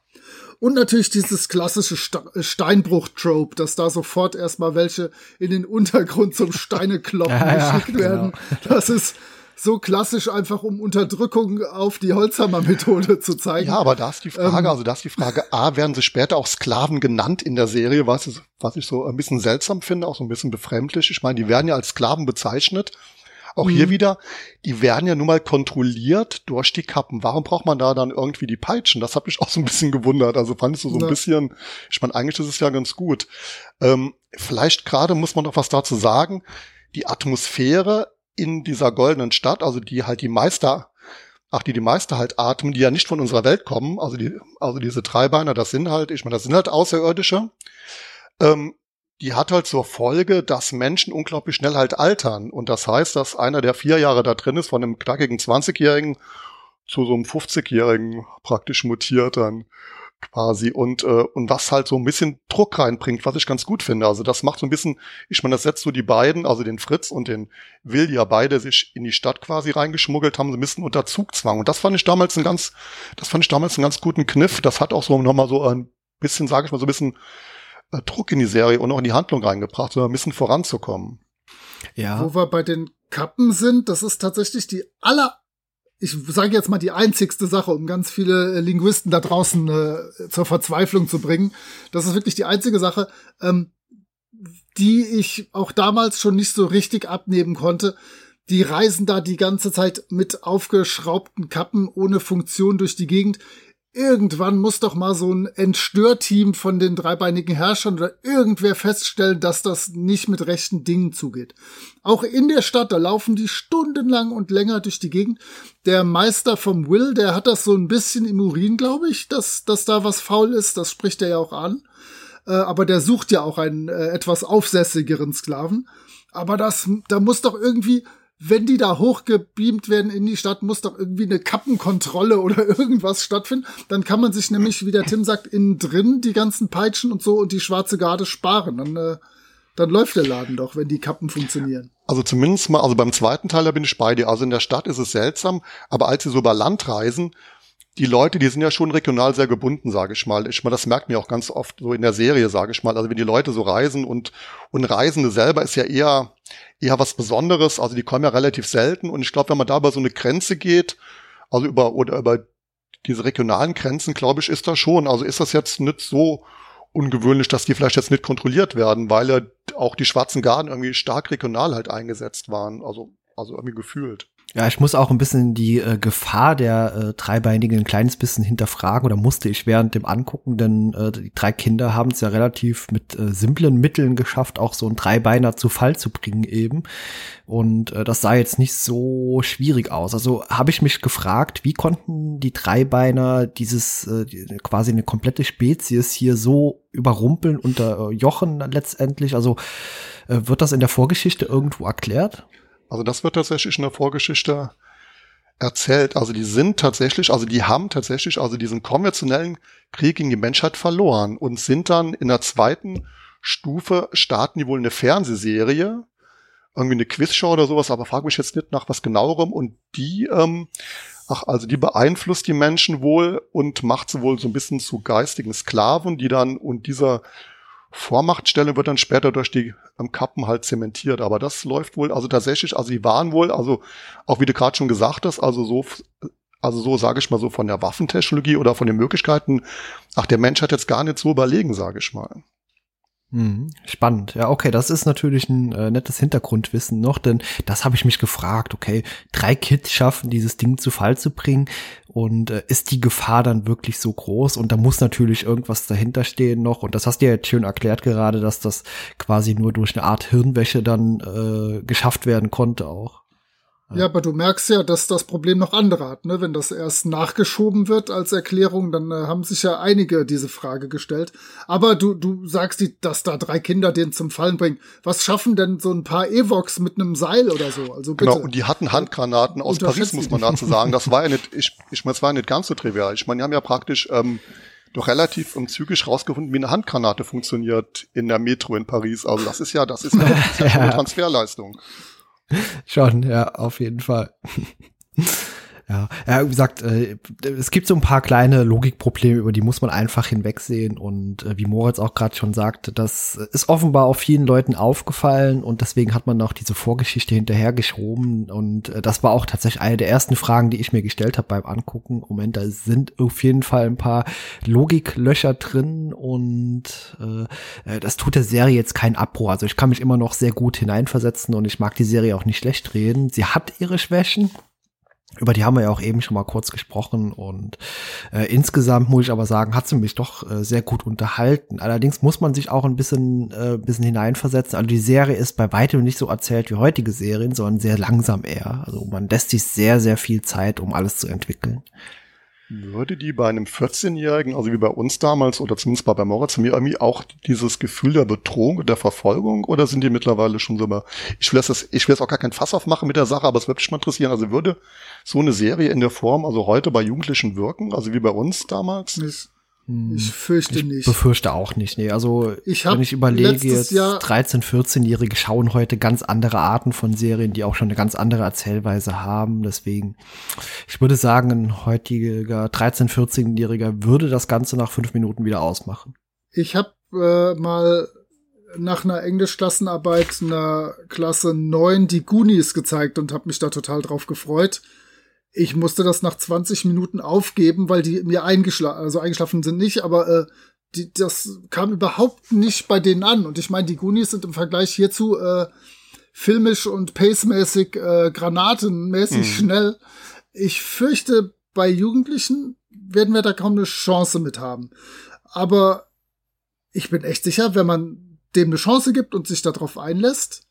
Und natürlich dieses klassische Sta- Steinbruch-Trope, dass da sofort erstmal welche in den Untergrund zum Steinekloppen Ja, geschickt werden. Das ist so klassisch einfach, um Unterdrückung auf die Holzhammer-Methode zu zeigen. Ja, aber da ist die Frage, Ähm. also da ist die Frage, A, werden sie später auch Sklaven genannt in der Serie, was, ist, was ich so ein bisschen seltsam finde, auch so ein bisschen befremdlich. Ich meine, die werden ja als Sklaven bezeichnet, Auch mhm. hier wieder, die werden ja nun mal kontrolliert durch die Kappen. Warum braucht man da dann irgendwie die Peitschen? Das hat mich auch so ein bisschen gewundert. Also fandest du so ein ja. bisschen, ich meine, eigentlich ist es ja ganz gut. Ähm, vielleicht gerade muss man noch was dazu sagen. Die Atmosphäre in dieser goldenen Stadt, also die halt die Meister, ach, die die Meister halt atmen, die ja nicht von unserer Welt kommen, also die, also diese Dreibeiner, das sind halt, ich meine, das sind halt Außerirdische. Ähm, die hat halt zur Folge, dass Menschen unglaublich schnell halt altern. Und das heißt, dass einer, der vier Jahre da drin ist, von einem knackigen 20-Jährigen zu so einem 50-Jährigen praktisch mutiert dann quasi und äh, und was halt so ein bisschen Druck reinbringt, was ich ganz gut finde. Also das macht so ein bisschen, ich meine, das setzt so die beiden, also den Fritz und den Will, die ja beide sich in die Stadt quasi reingeschmuggelt haben, so ein bisschen unter Zugzwang. Und das fand ich damals ein ganz, das fand ich damals einen ganz guten Kniff. Das hat auch so nochmal so ein bisschen, sage ich mal, so ein bisschen äh, Druck in die Serie und auch in die Handlung reingebracht, so ein bisschen voranzukommen. Ja. Wo wir bei den Kappen sind, das ist tatsächlich die aller, ich sage jetzt mal die einzigste Sache, um ganz viele äh, Linguisten da draußen äh, zur Verzweiflung zu bringen. Das ist wirklich die einzige Sache, ähm, die ich auch damals schon nicht so richtig abnehmen konnte. Die reisen da die ganze Zeit mit aufgeschraubten Kappen ohne Funktion durch die Gegend irgendwann muss doch mal so ein Entstörteam von den dreibeinigen Herrschern oder irgendwer feststellen, dass das nicht mit rechten Dingen zugeht. Auch in der Stadt, da laufen die stundenlang und länger durch die Gegend. Der Meister vom Will, der hat das so ein bisschen im Urin, glaube ich, dass, dass da was faul ist. Das spricht er ja auch an. Äh, aber der sucht ja auch einen äh, etwas aufsässigeren Sklaven. Aber das, da muss doch irgendwie wenn die da hochgebeamt werden in die Stadt, muss doch irgendwie eine Kappenkontrolle oder irgendwas stattfinden. Dann kann man sich nämlich, wie der Tim sagt, innen drin die ganzen Peitschen und so und die schwarze Garde sparen. Dann, äh, dann läuft der Laden doch, wenn die Kappen funktionieren. Also zumindest mal, also beim zweiten Teil, da bin ich bei dir. Also in der Stadt ist es seltsam, aber als sie so über Land reisen, die Leute, die sind ja schon regional sehr gebunden, sage ich mal. Ich meine, das merkt man ja auch ganz oft so in der Serie, sage ich mal. Also wenn die Leute so reisen und und Reisende selber ist ja eher eher was Besonderes. Also die kommen ja relativ selten und ich glaube, wenn man da über so eine Grenze geht, also über oder über diese regionalen Grenzen, glaube ich, ist das schon. Also ist das jetzt nicht so ungewöhnlich, dass die vielleicht jetzt nicht kontrolliert werden, weil ja auch die schwarzen Garden irgendwie stark regional halt eingesetzt waren. Also also irgendwie gefühlt. Ja, ich muss auch ein bisschen die äh, Gefahr der äh, Dreibeinigen ein kleines bisschen hinterfragen oder musste ich während dem Angucken, denn äh, die drei Kinder haben es ja relativ mit äh, simplen Mitteln geschafft, auch so ein Dreibeiner zu Fall zu bringen eben. Und äh, das sah jetzt nicht so schwierig aus. Also habe ich mich gefragt, wie konnten die Dreibeiner dieses äh, quasi eine komplette Spezies hier so überrumpeln, unterjochen letztendlich? Also äh, wird das in der Vorgeschichte irgendwo erklärt? Also das wird tatsächlich in der Vorgeschichte erzählt. Also die sind tatsächlich, also die haben tatsächlich also diesen konventionellen Krieg gegen die Menschheit verloren und sind dann in der zweiten Stufe starten die wohl eine Fernsehserie, irgendwie eine Quizshow oder sowas, aber frag mich jetzt nicht nach was genauerem und die, ähm, ach, also die beeinflusst die Menschen wohl und macht sie wohl so ein bisschen zu geistigen Sklaven, die dann und dieser Vormachtstelle wird dann später durch die ähm, Kappen halt zementiert. Aber das läuft wohl, also tatsächlich, also die waren wohl, also auch wie du gerade schon gesagt hast, also so, also so sage ich mal so von der Waffentechnologie oder von den Möglichkeiten, ach, der Mensch hat jetzt gar nicht so überlegen, sage ich mal. Mhm. Spannend. Ja, okay, das ist natürlich ein äh, nettes Hintergrundwissen noch, denn das habe ich mich gefragt, okay, drei Kids schaffen, dieses Ding zu Fall zu bringen und äh, ist die Gefahr dann wirklich so groß und da muss natürlich irgendwas dahinter stehen noch und das hast du ja jetzt schön erklärt gerade, dass das quasi nur durch eine Art Hirnwäsche dann äh, geschafft werden konnte auch. Ja, aber du merkst ja, dass das Problem noch andere hat, ne? Wenn das erst nachgeschoben wird als Erklärung, dann äh, haben sich ja einige diese Frage gestellt. Aber du, du sagst, die, dass da drei Kinder den zum Fallen bringen. Was schaffen denn so ein paar Evox mit einem Seil oder so? Also bitte. Genau, und die hatten Handgranaten aus Paris, muss man dazu sagen. Das war ja nicht, ich, ich meine, es war ja nicht ganz so trivial. Ich meine, die haben ja praktisch ähm, doch relativ um, zügig rausgefunden, wie eine Handgranate funktioniert in der Metro in Paris. Also das ist ja, das ist ja, das ist ja schon eine Transferleistung. Schon, ja, auf jeden Fall. Ja, ja, wie gesagt, äh, es gibt so ein paar kleine Logikprobleme, über die muss man einfach hinwegsehen. Und äh, wie Moritz auch gerade schon sagte, das ist offenbar auch vielen Leuten aufgefallen und deswegen hat man noch diese Vorgeschichte hinterhergeschoben. Und äh, das war auch tatsächlich eine der ersten Fragen, die ich mir gestellt habe beim Angucken. Moment, da sind auf jeden Fall ein paar Logiklöcher drin und äh, äh das tut der Serie jetzt keinen Abbruch. Also ich kann mich immer noch sehr gut hineinversetzen und ich mag die Serie auch nicht schlecht reden. Sie hat ihre Schwächen über die haben wir ja auch eben schon mal kurz gesprochen und äh, insgesamt muss ich aber sagen, hat sie mich doch äh, sehr gut unterhalten. Allerdings muss man sich auch ein bisschen, äh, bisschen hineinversetzen. Also die Serie ist bei weitem nicht so erzählt wie heutige Serien, sondern sehr langsam eher. Also man lässt sich sehr, sehr viel Zeit, um alles zu entwickeln. Würde die bei einem 14-Jährigen, also wie bei uns damals oder zumindest bei Moritz, mir irgendwie auch dieses Gefühl der Bedrohung und der Verfolgung oder sind die mittlerweile schon so mal, ich will das, ich will jetzt auch gar kein Fass aufmachen mit der Sache, aber es würde mich mal interessieren, also würde so eine Serie in der Form, also heute bei Jugendlichen wirken, also wie bei uns damals? Nicht. Hm. Ich fürchte ich nicht. befürchte auch nicht. Nee, also ich wenn ich überlege, jetzt 13-, 14-Jährige schauen heute ganz andere Arten von Serien, die auch schon eine ganz andere Erzählweise haben. Deswegen, ich würde sagen, ein heutiger 13-, 14-Jähriger würde das Ganze nach fünf Minuten wieder ausmachen. Ich habe äh, mal nach einer Englischklassenarbeit einer Klasse 9 die Goonies gezeigt und habe mich da total drauf gefreut ich musste das nach 20 Minuten aufgeben, weil die mir eingeschlafen, also eingeschlafen sind nicht, aber äh, die, das kam überhaupt nicht bei denen an. Und ich meine, die Goonies sind im Vergleich hierzu äh, filmisch und pacemäßig, äh, granatenmäßig mhm. schnell. Ich fürchte, bei Jugendlichen werden wir da kaum eine Chance mit haben. Aber ich bin echt sicher, wenn man dem eine Chance gibt und sich darauf einlässt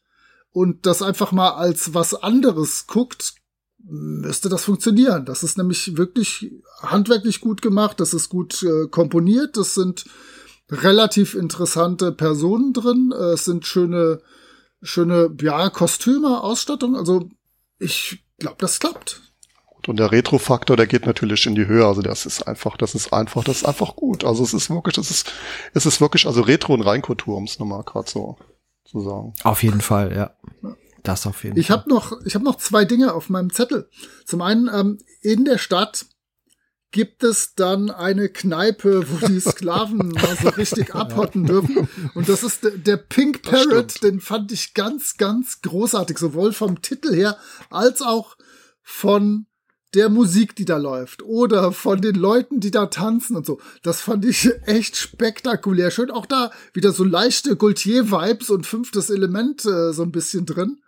und das einfach mal als was anderes guckt, müsste das funktionieren. Das ist nämlich wirklich handwerklich gut gemacht, das ist gut äh, komponiert, das sind relativ interessante Personen drin, äh, es sind schöne, schöne, ja, Kostüme, Ausstattung, also ich glaube, das klappt. Und der Retro-Faktor, der geht natürlich in die Höhe. Also das ist einfach, das ist einfach, das ist einfach gut. Also es ist wirklich, es ist, es ist wirklich, also Retro und Reinkultur, um es nochmal gerade so zu sagen. Auf jeden Fall, ja. ja. Das auf jeden ich Fall. Ich habe noch, ich habe noch zwei Dinge auf meinem Zettel. Zum einen ähm, in der Stadt gibt es dann eine Kneipe, wo die Sklaven mal so richtig abhotten dürfen. Und das ist der Pink Parrot, den fand ich ganz, ganz großartig, sowohl vom Titel her als auch von der Musik, die da läuft oder von den Leuten, die da tanzen und so. Das fand ich echt spektakulär. Schön auch da wieder so leichte Gaultier-Vibes und fünftes Element äh, so ein bisschen drin.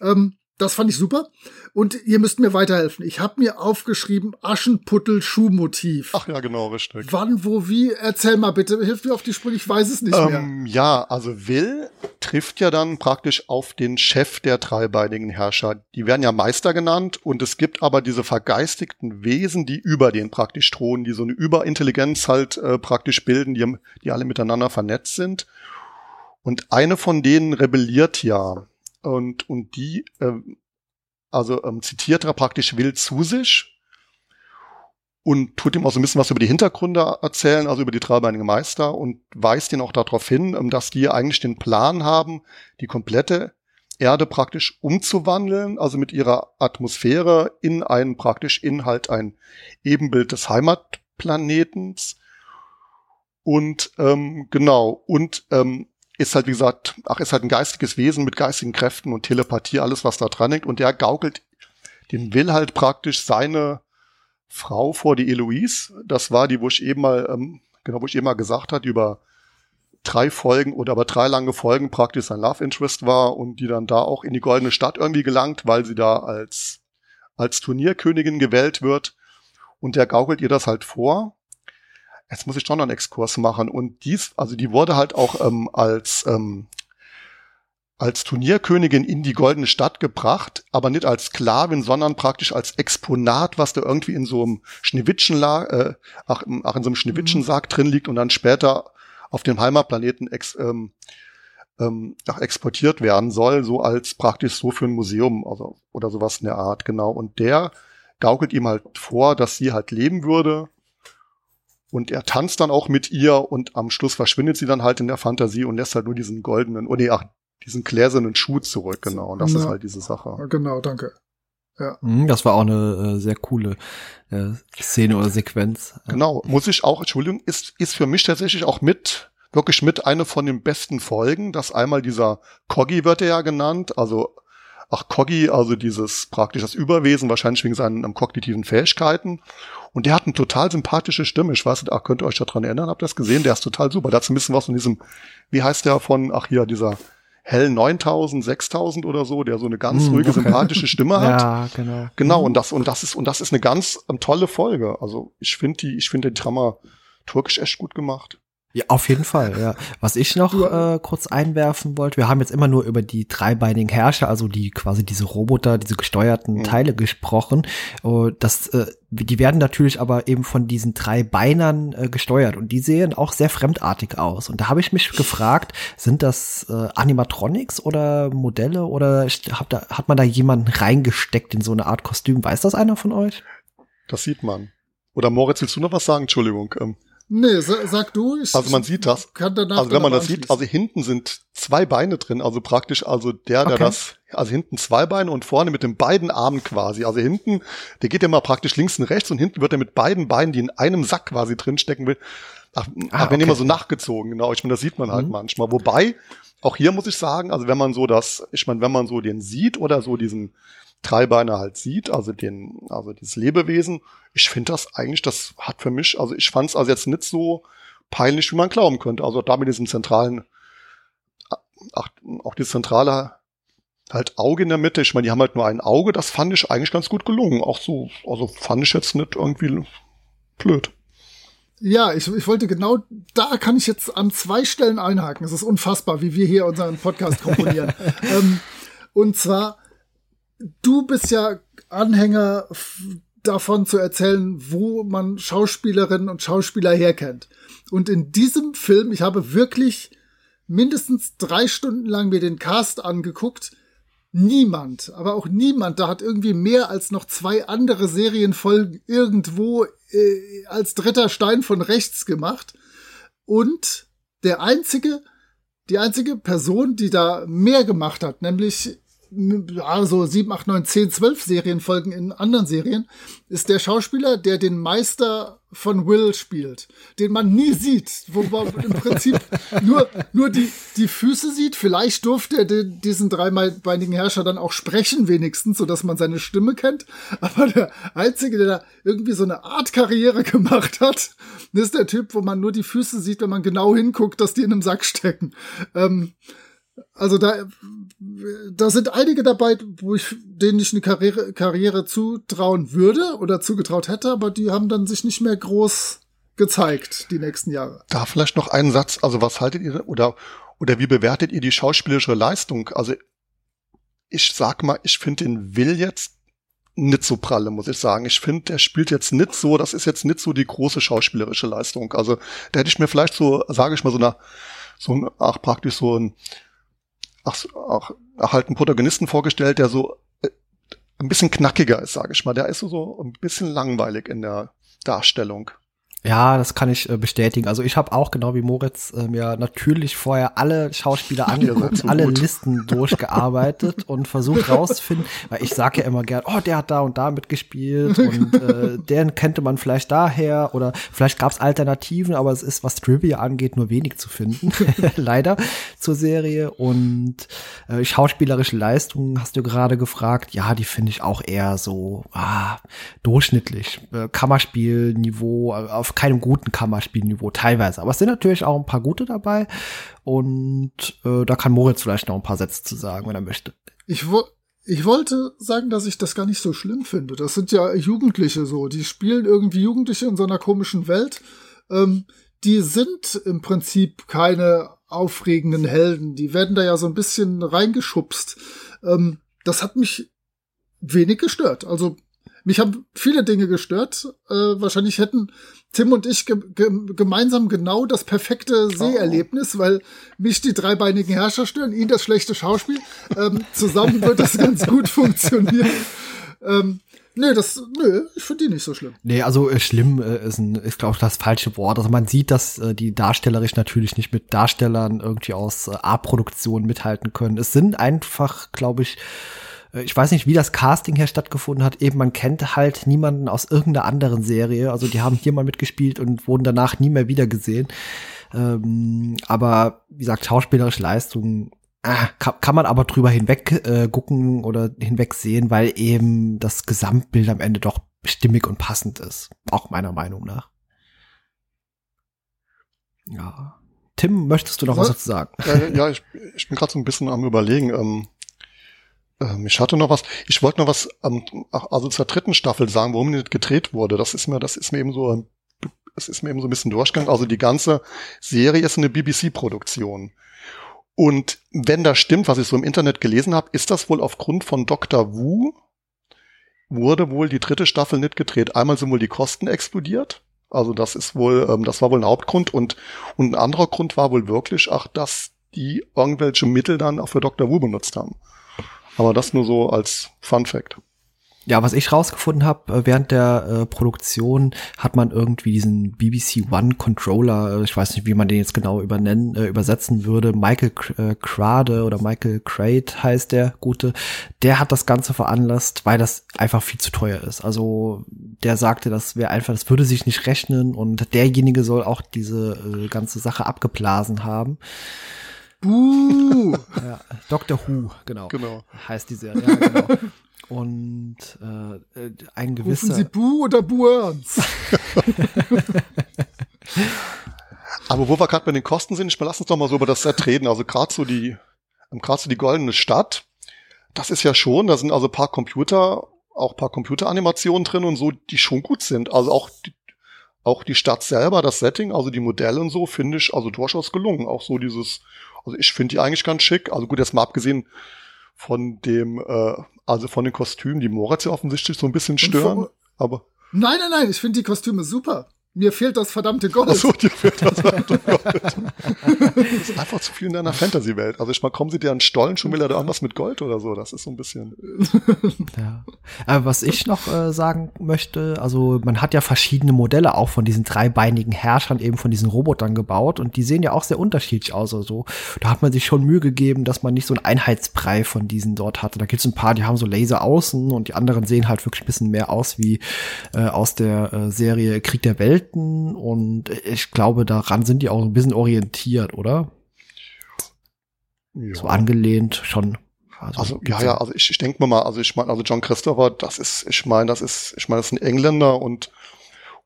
Ähm, das fand ich super. Und ihr müsst mir weiterhelfen. Ich habe mir aufgeschrieben Aschenputtel-Schuhmotiv. Ach ja, genau, richtig. Wann, wo, wie? Erzähl mal bitte. Hilf mir auf die Sprünge, ich weiß es nicht ähm, mehr. Ja, also Will trifft ja dann praktisch auf den Chef der dreibeinigen Herrscher. Die werden ja Meister genannt und es gibt aber diese vergeistigten Wesen, die über den praktisch thronen, die so eine Überintelligenz halt äh, praktisch bilden, die, die alle miteinander vernetzt sind. Und eine von denen rebelliert ja und, und die, äh, also ähm, zitiert er praktisch Will zu sich und tut ihm auch so ein bisschen was über die Hintergründe erzählen, also über die dreibeinigen Meister und weist ihn auch darauf hin, ähm, dass die eigentlich den Plan haben, die komplette Erde praktisch umzuwandeln, also mit ihrer Atmosphäre in einen praktisch Inhalt, ein Ebenbild des Heimatplanetens. Und ähm, genau, und ähm, ist halt, wie gesagt, ach, ist halt ein geistiges Wesen mit geistigen Kräften und Telepathie, alles, was da dran hängt. Und der gaukelt, den will halt praktisch seine Frau vor, die Eloise. Das war die, wo ich eben mal, ähm, genau, wo ich eben mal gesagt hat, über drei Folgen oder aber drei lange Folgen praktisch sein Love Interest war und die dann da auch in die goldene Stadt irgendwie gelangt, weil sie da als, als Turnierkönigin gewählt wird. Und der gaukelt ihr das halt vor jetzt muss ich schon noch einen Exkurs machen. Und dies, also die wurde halt auch ähm, als, ähm, als Turnierkönigin in die goldene Stadt gebracht, aber nicht als Sklavin, sondern praktisch als Exponat, was da irgendwie in so einem Schneewittchenlag, äh, ach, ach, in so einem Schneewittchensack mhm. drin liegt und dann später auf dem Heimatplaneten ex, ähm, ähm, ach, exportiert werden soll, so als praktisch so für ein Museum also, oder sowas in der Art, genau. Und der gaukelt ihm halt vor, dass sie halt leben würde und er tanzt dann auch mit ihr und am Schluss verschwindet sie dann halt in der Fantasie und lässt halt nur diesen goldenen, oh nee, ach, diesen gläsernen Schuh zurück, genau. Und das ja. ist halt diese Sache. Genau, danke. Ja. Mhm, das war auch eine äh, sehr coole äh, Szene oder Sequenz. Genau, muss ich auch, Entschuldigung, ist, ist für mich tatsächlich auch mit, wirklich mit eine von den besten Folgen, dass einmal dieser Coggy wird er ja genannt, also ach Coggy, also dieses praktisch das Überwesen, wahrscheinlich wegen seinen um, kognitiven Fähigkeiten. Und der hat eine total sympathische Stimme. Ich weiß nicht, ach, könnt ihr euch daran erinnern? Habt ihr das gesehen? Der ist total super. Der hat so ein bisschen was von diesem, wie heißt der von, ach hier, dieser Hell 9000, 6000 oder so, der so eine ganz hm, ruhige, okay. sympathische Stimme hat. Ja, genau. Genau, und das, und das ist, und das ist eine ganz um, tolle Folge. Also ich finde die, ich finde den Drama turkisch echt gut gemacht. Ja, auf jeden Fall, ja. Was ich noch äh, kurz einwerfen wollte, wir haben jetzt immer nur über die dreibeinigen Herrscher, also die quasi diese Roboter, diese gesteuerten mhm. Teile gesprochen. Uh, das, äh, die werden natürlich aber eben von diesen drei Beinern äh, gesteuert und die sehen auch sehr fremdartig aus. Und da habe ich mich gefragt, sind das äh, Animatronics oder Modelle oder hat, da, hat man da jemanden reingesteckt in so eine Art Kostüm? Weiß das einer von euch? Das sieht man. Oder Moritz, willst du noch was sagen? Entschuldigung. Ähm. Nee, sag du. Ich also man sieht das. also wenn man das sieht, also hinten sind zwei Beine drin, also praktisch, also der, der okay. das, also hinten zwei Beine und vorne mit den beiden Armen quasi. Also hinten, der geht ja mal praktisch links und rechts und hinten wird er mit beiden Beinen, die in einem Sack quasi drinstecken will, ach, ah, ach wenn okay. immer so nachgezogen, genau. Ich meine, das sieht man halt mhm. manchmal. Wobei, auch hier muss ich sagen, also wenn man so das, ich meine, wenn man so den sieht oder so diesen Dreibeiner halt sieht, also den, also dieses Lebewesen. Ich finde das eigentlich, das hat für mich, also ich fand es also jetzt nicht so peinlich, wie man glauben könnte. Also da mit diesem zentralen, ach, auch die zentrale halt Auge in der Mitte. Ich meine, die haben halt nur ein Auge. Das fand ich eigentlich ganz gut gelungen. Auch so, also fand ich jetzt nicht irgendwie blöd. Ja, ich, ich wollte genau, da kann ich jetzt an zwei Stellen einhaken. Es ist unfassbar, wie wir hier unseren Podcast komponieren. ähm, und zwar du bist ja Anhänger davon zu erzählen, wo man Schauspielerinnen und Schauspieler herkennt. Und in diesem Film, ich habe wirklich mindestens drei Stunden lang mir den Cast angeguckt. Niemand, aber auch niemand, da hat irgendwie mehr als noch zwei andere Serienfolgen irgendwo äh, als dritter Stein von rechts gemacht. Und der einzige, die einzige Person, die da mehr gemacht hat, nämlich ja, so 7, 8, 9, 10, 12 Serienfolgen in anderen Serien, ist der Schauspieler, der den Meister von Will spielt, den man nie sieht, wo man im Prinzip nur, nur die, die Füße sieht. Vielleicht durfte er den, diesen dreibeinigen Herrscher dann auch sprechen, wenigstens, so dass man seine Stimme kennt. Aber der Einzige, der da irgendwie so eine Art Karriere gemacht hat, ist der Typ, wo man nur die Füße sieht, wenn man genau hinguckt, dass die in einem Sack stecken. Ähm, also da, da sind einige dabei, wo ich denen ich eine Karriere, Karriere zutrauen würde oder zugetraut hätte, aber die haben dann sich nicht mehr groß gezeigt die nächsten Jahre. Da vielleicht noch einen Satz. Also was haltet ihr oder oder wie bewertet ihr die schauspielerische Leistung? Also ich sag mal, ich finde den Will jetzt nicht so pralle, muss ich sagen. Ich finde, der spielt jetzt nicht so, das ist jetzt nicht so die große schauspielerische Leistung. Also da hätte ich mir vielleicht so, sage ich mal, so eine, so ein, ach, praktisch so ein ach, ach, ach halt einen Protagonisten vorgestellt, der so äh, ein bisschen knackiger ist, sage ich mal. Der ist so, so ein bisschen langweilig in der Darstellung. Ja, das kann ich äh, bestätigen. Also ich habe auch genau wie Moritz äh, mir natürlich vorher alle Schauspieler angeguckt, so alle gut. Listen durchgearbeitet und versucht rauszufinden, weil ich sage ja immer gern, oh, der hat da und da mitgespielt und äh, den kannte man vielleicht daher oder vielleicht gab es Alternativen, aber es ist, was Trivia angeht, nur wenig zu finden, leider zur Serie. Und äh, schauspielerische Leistungen hast du gerade gefragt, ja, die finde ich auch eher so ah, durchschnittlich. Äh, Kammerspielniveau äh, auf keinem guten Kammerspielniveau teilweise. Aber es sind natürlich auch ein paar gute dabei. Und äh, da kann Moritz vielleicht noch ein paar Sätze zu sagen, wenn er möchte. Ich, wo ich wollte sagen, dass ich das gar nicht so schlimm finde. Das sind ja Jugendliche so. Die spielen irgendwie Jugendliche in so einer komischen Welt. Ähm, die sind im Prinzip keine aufregenden Helden. Die werden da ja so ein bisschen reingeschubst. Ähm, das hat mich wenig gestört. Also mich haben viele Dinge gestört. Äh, wahrscheinlich hätten Tim und ich ge ge gemeinsam genau das perfekte Seherlebnis, oh. weil mich die dreibeinigen Herrscher stören, ihn das schlechte Schauspiel. Ähm, zusammen wird das ganz gut funktionieren. Ähm, Nee, das, nö, ich finde die nicht so schlimm. Nee, also äh, schlimm äh, ist, ein, ist glaube ich, das falsche Wort. Also man sieht, dass äh, die darstellerisch natürlich nicht mit Darstellern irgendwie aus äh, A-Produktionen mithalten können. Es sind einfach, glaube ich, ich weiß nicht, wie das Casting hier stattgefunden hat. Eben, man kennt halt niemanden aus irgendeiner anderen Serie. Also die haben hier mal mitgespielt und wurden danach nie mehr wiedergesehen. Ähm, aber wie gesagt, schauspielerische Leistung ah, kann, kann man aber drüber hinweg äh, gucken oder hinweg sehen, weil eben das Gesamtbild am Ende doch stimmig und passend ist. Auch meiner Meinung nach. Ja. Tim, möchtest du noch was, was dazu sagen? Ja, ja ich, ich bin gerade so ein bisschen am überlegen. Ähm, ähm, ich hatte noch was, ich wollte noch was, ähm, also zur dritten Staffel sagen, warum nicht gedreht wurde. Das ist mir, das ist mir eben so, es ist mir eben so ein bisschen durchgegangen. Also die ganze Serie ist eine BBC-Produktion. Und wenn das stimmt, was ich so im Internet gelesen habe, ist das wohl aufgrund von Dr. Wu, wurde wohl die dritte Staffel nicht gedreht. Einmal sind wohl die Kosten explodiert. Also das ist wohl, ähm, das war wohl ein Hauptgrund und, und ein anderer Grund war wohl wirklich, ach, dass die irgendwelche Mittel dann auch für Dr. Wu benutzt haben. Aber das nur so als Fun Fact. Ja, was ich rausgefunden habe, äh, während der äh, Produktion hat man irgendwie diesen BBC One Controller, äh, ich weiß nicht, wie man den jetzt genau übernennen, äh, übersetzen würde, Michael äh, Crade oder Michael Crate heißt der Gute, der hat das Ganze veranlasst, weil das einfach viel zu teuer ist. Also der sagte, das wäre einfach, das würde sich nicht rechnen und derjenige soll auch diese äh, ganze Sache abgeblasen haben. Buh. ja, Dr. Who, genau. Genau. Heißt die Serie. Ja, genau. Und äh, ein gewisser. Rufen Sie Bu oder Buerns? Aber wo wir gerade bei den Kosten sind, ich lass uns doch mal so über das Set reden. Also gerade so die, ähm, gerade so die goldene Stadt, das ist ja schon, da sind also paar Computer, auch paar Computeranimationen drin und so, die schon gut sind. Also auch die, auch die Stadt selber, das Setting, also die Modelle und so, finde ich also durchaus gelungen. Auch so dieses, also ich finde die eigentlich ganz schick. Also gut, jetzt mal abgesehen von dem, äh, also von den Kostümen, die Moritz ja offensichtlich so ein bisschen stören. Aber nein, nein, nein, ich finde die Kostüme super. Mir fehlt das verdammte Gold. Ach so, dir fehlt das verdammte Gold. das ist einfach zu viel in deiner Fantasy-Welt. Also ich mal, kommen sie dir an Stollen, schon will er da irgendwas mit Gold oder so. Das ist so ein bisschen. ja. Aber was ich noch äh, sagen möchte, also man hat ja verschiedene Modelle auch von diesen dreibeinigen Herrschern, eben von diesen Robotern gebaut und die sehen ja auch sehr unterschiedlich aus. Also da hat man sich schon Mühe gegeben, dass man nicht so einen Einheitsbrei von diesen dort hatte. Da gibt es ein paar, die haben so Laser außen und die anderen sehen halt wirklich ein bisschen mehr aus wie äh, aus der äh, Serie Krieg der Welt selten und ich glaube, daran sind die auch ein bisschen orientiert, oder? Ja. So angelehnt schon. Also, also ja, ja, also ich, ich denke mir mal, also ich meine, also John Christopher, das ist, ich meine, das ist, ich meine, das ist ein Engländer und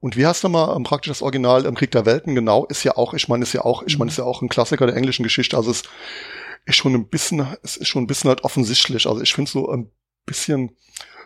und wie heißt du mal ähm, praktisch das Original im Krieg der Welten genau? Ist ja auch, ich meine, ist ja auch, ich meine, ist ja auch ein Klassiker der englischen Geschichte. Also es ist schon ein bisschen, es ist schon ein bisschen halt offensichtlich. Also ich finde so ein bisschen,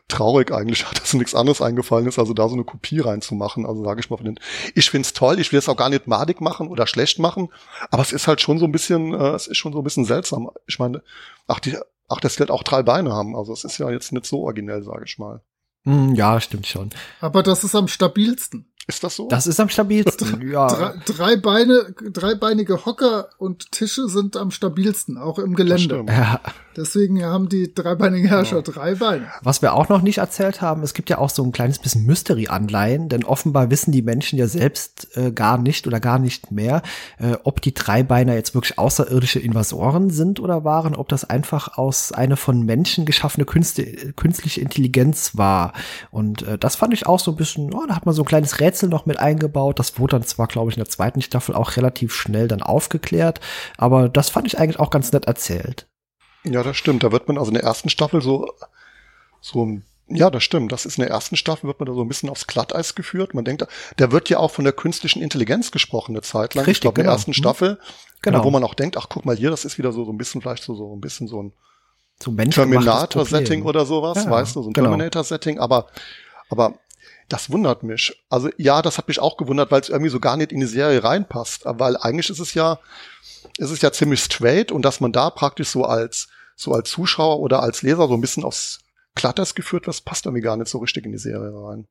traurig eigentlich, dass nichts anderes eingefallen ist, also da so eine Kopie reinzumachen. Also sage ich mal von den. Ich find's toll, ich will es auch gar nicht madig machen oder schlecht machen, aber es ist halt schon so ein bisschen, äh, es ist schon so ein bisschen seltsam. Ich meine, ach, die, ach, das wird auch drei Beine haben. Also es ist ja jetzt nicht so originell, sage ich mal. Hm, ja, stimmt schon. Aber das ist am stabilsten. Ist das so? Das ist am stabilsten, ja. Drei, drei Beine, dreibeinige Hocker und Tische sind am stabilsten, auch im Gelände. Ja. Deswegen haben die dreibeinigen Herrscher ja. drei Beine. Was wir auch noch nicht erzählt haben, es gibt ja auch so ein kleines bisschen Mystery-Anleihen, denn offenbar wissen die Menschen ja selbst äh, gar nicht oder gar nicht mehr, äh, ob die Dreibeiner jetzt wirklich außerirdische Invasoren sind oder waren, ob das einfach aus einer von Menschen geschaffene Künste, künstliche Intelligenz war. Und äh, das fand ich auch so ein bisschen, oh, da hat man so ein kleines Rätsel Rätsel noch mit eingebaut. Das wurde dann zwar, glaube ich, in der zweiten Staffel auch relativ schnell dann aufgeklärt, aber das fand ich eigentlich auch ganz nett erzählt. Ja, das stimmt. Da wird man also in der ersten Staffel so, so ja, das stimmt. Das ist in der ersten Staffel wird man da so ein bisschen aufs Glatteis geführt. Man denkt, da wird ja auch von der künstlichen Intelligenz gesprochen eine Zeit lang. Richtig, ich glaube, genau. in der ersten mhm. Staffel, genau. wo man auch denkt, ach guck mal hier, das ist wieder so, so ein bisschen vielleicht so, so ein bisschen so ein so Terminator-Setting oder sowas, ja, weißt du, so ein genau. Terminator-Setting, aber, aber das wundert mich. Also ja, das hat mich auch gewundert, weil es irgendwie so gar nicht in die Serie reinpasst. Weil eigentlich ist es ja, ist es ja ziemlich straight und dass man da praktisch so als, so als Zuschauer oder als Leser so ein bisschen aufs Klatters geführt wird, passt irgendwie gar nicht so richtig in die Serie rein.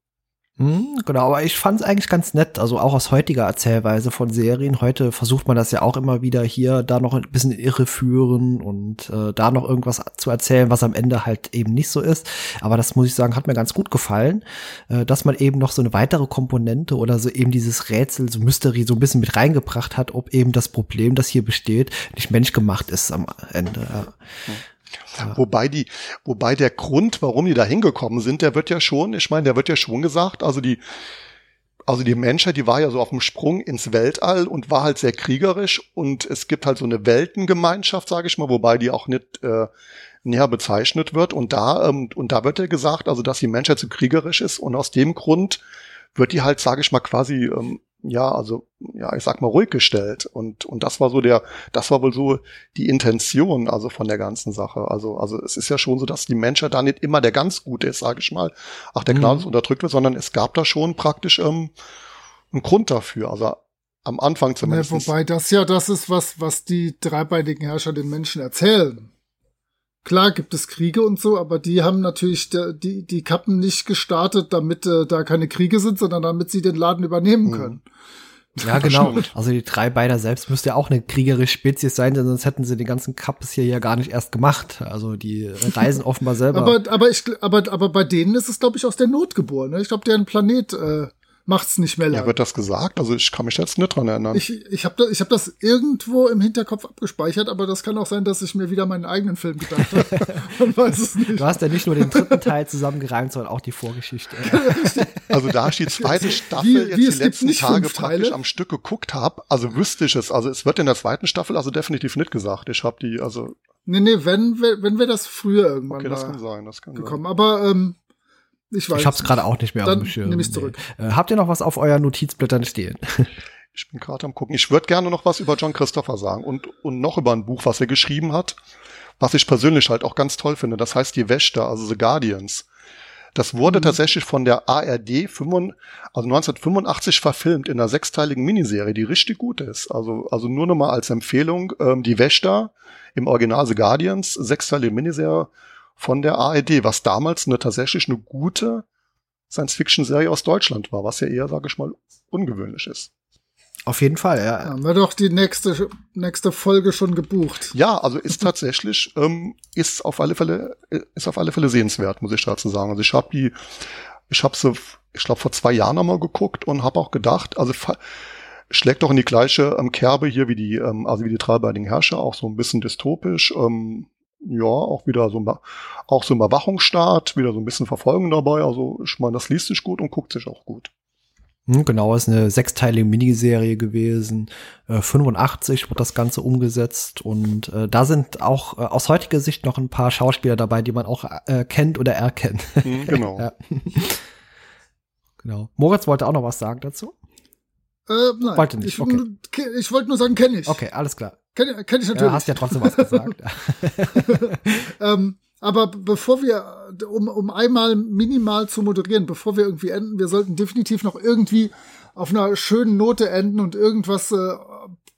Hm, genau, aber ich fand es eigentlich ganz nett, also auch aus heutiger Erzählweise von Serien. Heute versucht man das ja auch immer wieder hier, da noch ein bisschen irreführen und äh, da noch irgendwas zu erzählen, was am Ende halt eben nicht so ist. Aber das muss ich sagen, hat mir ganz gut gefallen, äh, dass man eben noch so eine weitere Komponente oder so eben dieses Rätsel, so Mystery so ein bisschen mit reingebracht hat, ob eben das Problem, das hier besteht, nicht menschgemacht ist am Ende. Ja. Wobei die, wobei der Grund, warum die da hingekommen sind, der wird ja schon, ich meine, der wird ja schon gesagt, also die, also die Menschheit, die war ja so auf dem Sprung ins Weltall und war halt sehr kriegerisch und es gibt halt so eine Weltengemeinschaft, sage ich mal, wobei die auch nicht äh, näher bezeichnet wird. Und da ähm, und da wird ja gesagt, also dass die Menschheit zu kriegerisch ist und aus dem Grund wird die halt, sage ich mal, quasi ähm, ja, also ja, ich sag mal ruhig gestellt und und das war so der, das war wohl so die Intention also von der ganzen Sache. Also also es ist ja schon so, dass die Menschheit da nicht immer der ganz Gute ist, sage ich mal. Ach, der Gnade mhm. unterdrückt wird, sondern es gab da schon praktisch ähm, einen Grund dafür. Also am Anfang zumindest. Ja, wobei das ja das ist, was was die dreibeinigen Herrscher den Menschen erzählen. Klar gibt es Kriege und so, aber die haben natürlich die, die Kappen nicht gestartet, damit äh, da keine Kriege sind, sondern damit sie den Laden übernehmen mhm. können. Ja, genau. Also die drei Beider selbst müsste ja auch eine kriegerische Spezies sein, denn sonst hätten sie den ganzen Cups hier ja gar nicht erst gemacht. Also die reisen offenbar selber. aber, aber, ich, aber, aber bei denen ist es, glaube ich, aus der Not geboren. Ne? Ich glaube, deren Planet äh, macht's nicht mehr lang. Ja, wird das gesagt? Also ich kann mich jetzt nicht dran erinnern. Ich, ich habe da, ich hab das irgendwo im Hinterkopf abgespeichert, aber das kann auch sein, dass ich mir wieder meinen eigenen Film gedacht habe. Man weiß es nicht. Du hast ja nicht nur den dritten Teil zusammengereimt, sondern auch die Vorgeschichte. also da ich die zweite Staffel wie, jetzt wie die letzten Tage praktisch am Stück geguckt habe, also wüsste ich es. Also es wird in der zweiten Staffel also definitiv nicht gesagt. Ich habe die, also Nee, nee, wenn, wenn wir das früher irgendwann okay, das kann sein, das kann gekommen. Sein. Aber ähm, ich weiß. Ich hab's gerade auch nicht mehr Dann auf dem Schirm. Nehme ich zurück. Nee. Äh, habt ihr noch was auf euren Notizblättern stehen? ich bin gerade am gucken. Ich würde gerne noch was über John Christopher sagen und, und noch über ein Buch, was er geschrieben hat, was ich persönlich halt auch ganz toll finde. Das heißt Die Wächter, also The Guardians. Das wurde mhm. tatsächlich von der ARD 5, also 1985 verfilmt in einer sechsteiligen Miniserie, die richtig gut ist. Also, also nur noch mal als Empfehlung, ähm, Die Wächter im Original The Guardians, sechsteilige Miniserie von der ARD, was damals eine tatsächlich eine gute Science-Fiction-Serie aus Deutschland war, was ja eher, sage ich mal, ungewöhnlich ist. Auf jeden Fall, ja. Haben wir doch die nächste, nächste Folge schon gebucht. Ja, also ist tatsächlich, ähm, ist auf alle Fälle, ist auf alle Fälle sehenswert, muss ich dazu sagen. Also ich habe die, ich habe sie, ich glaube, vor zwei Jahren einmal geguckt und habe auch gedacht, also schlägt doch in die gleiche ähm, Kerbe hier wie die, ähm, also wie die dreibeinigen Herrscher, auch so ein bisschen dystopisch, ähm, ja, auch wieder so ein, auch so ein Überwachungsstaat, wieder so ein bisschen Verfolgung dabei. Also ich meine, das liest sich gut und guckt sich auch gut. Hm, genau, ist eine sechsteilige Miniserie gewesen. Äh, 85 wird das Ganze umgesetzt und äh, da sind auch äh, aus heutiger Sicht noch ein paar Schauspieler dabei, die man auch äh, kennt oder erkennt. Mhm, genau. ja. genau. Moritz wollte auch noch was sagen dazu. Äh, nein, wollte nicht. Ich, okay. ich wollte nur sagen, kenne ich. Okay, alles klar. Kenne kenn ich natürlich. Ja, hast ja trotzdem was gesagt. ähm, aber bevor wir, um, um einmal minimal zu moderieren, bevor wir irgendwie enden, wir sollten definitiv noch irgendwie auf einer schönen Note enden und irgendwas äh,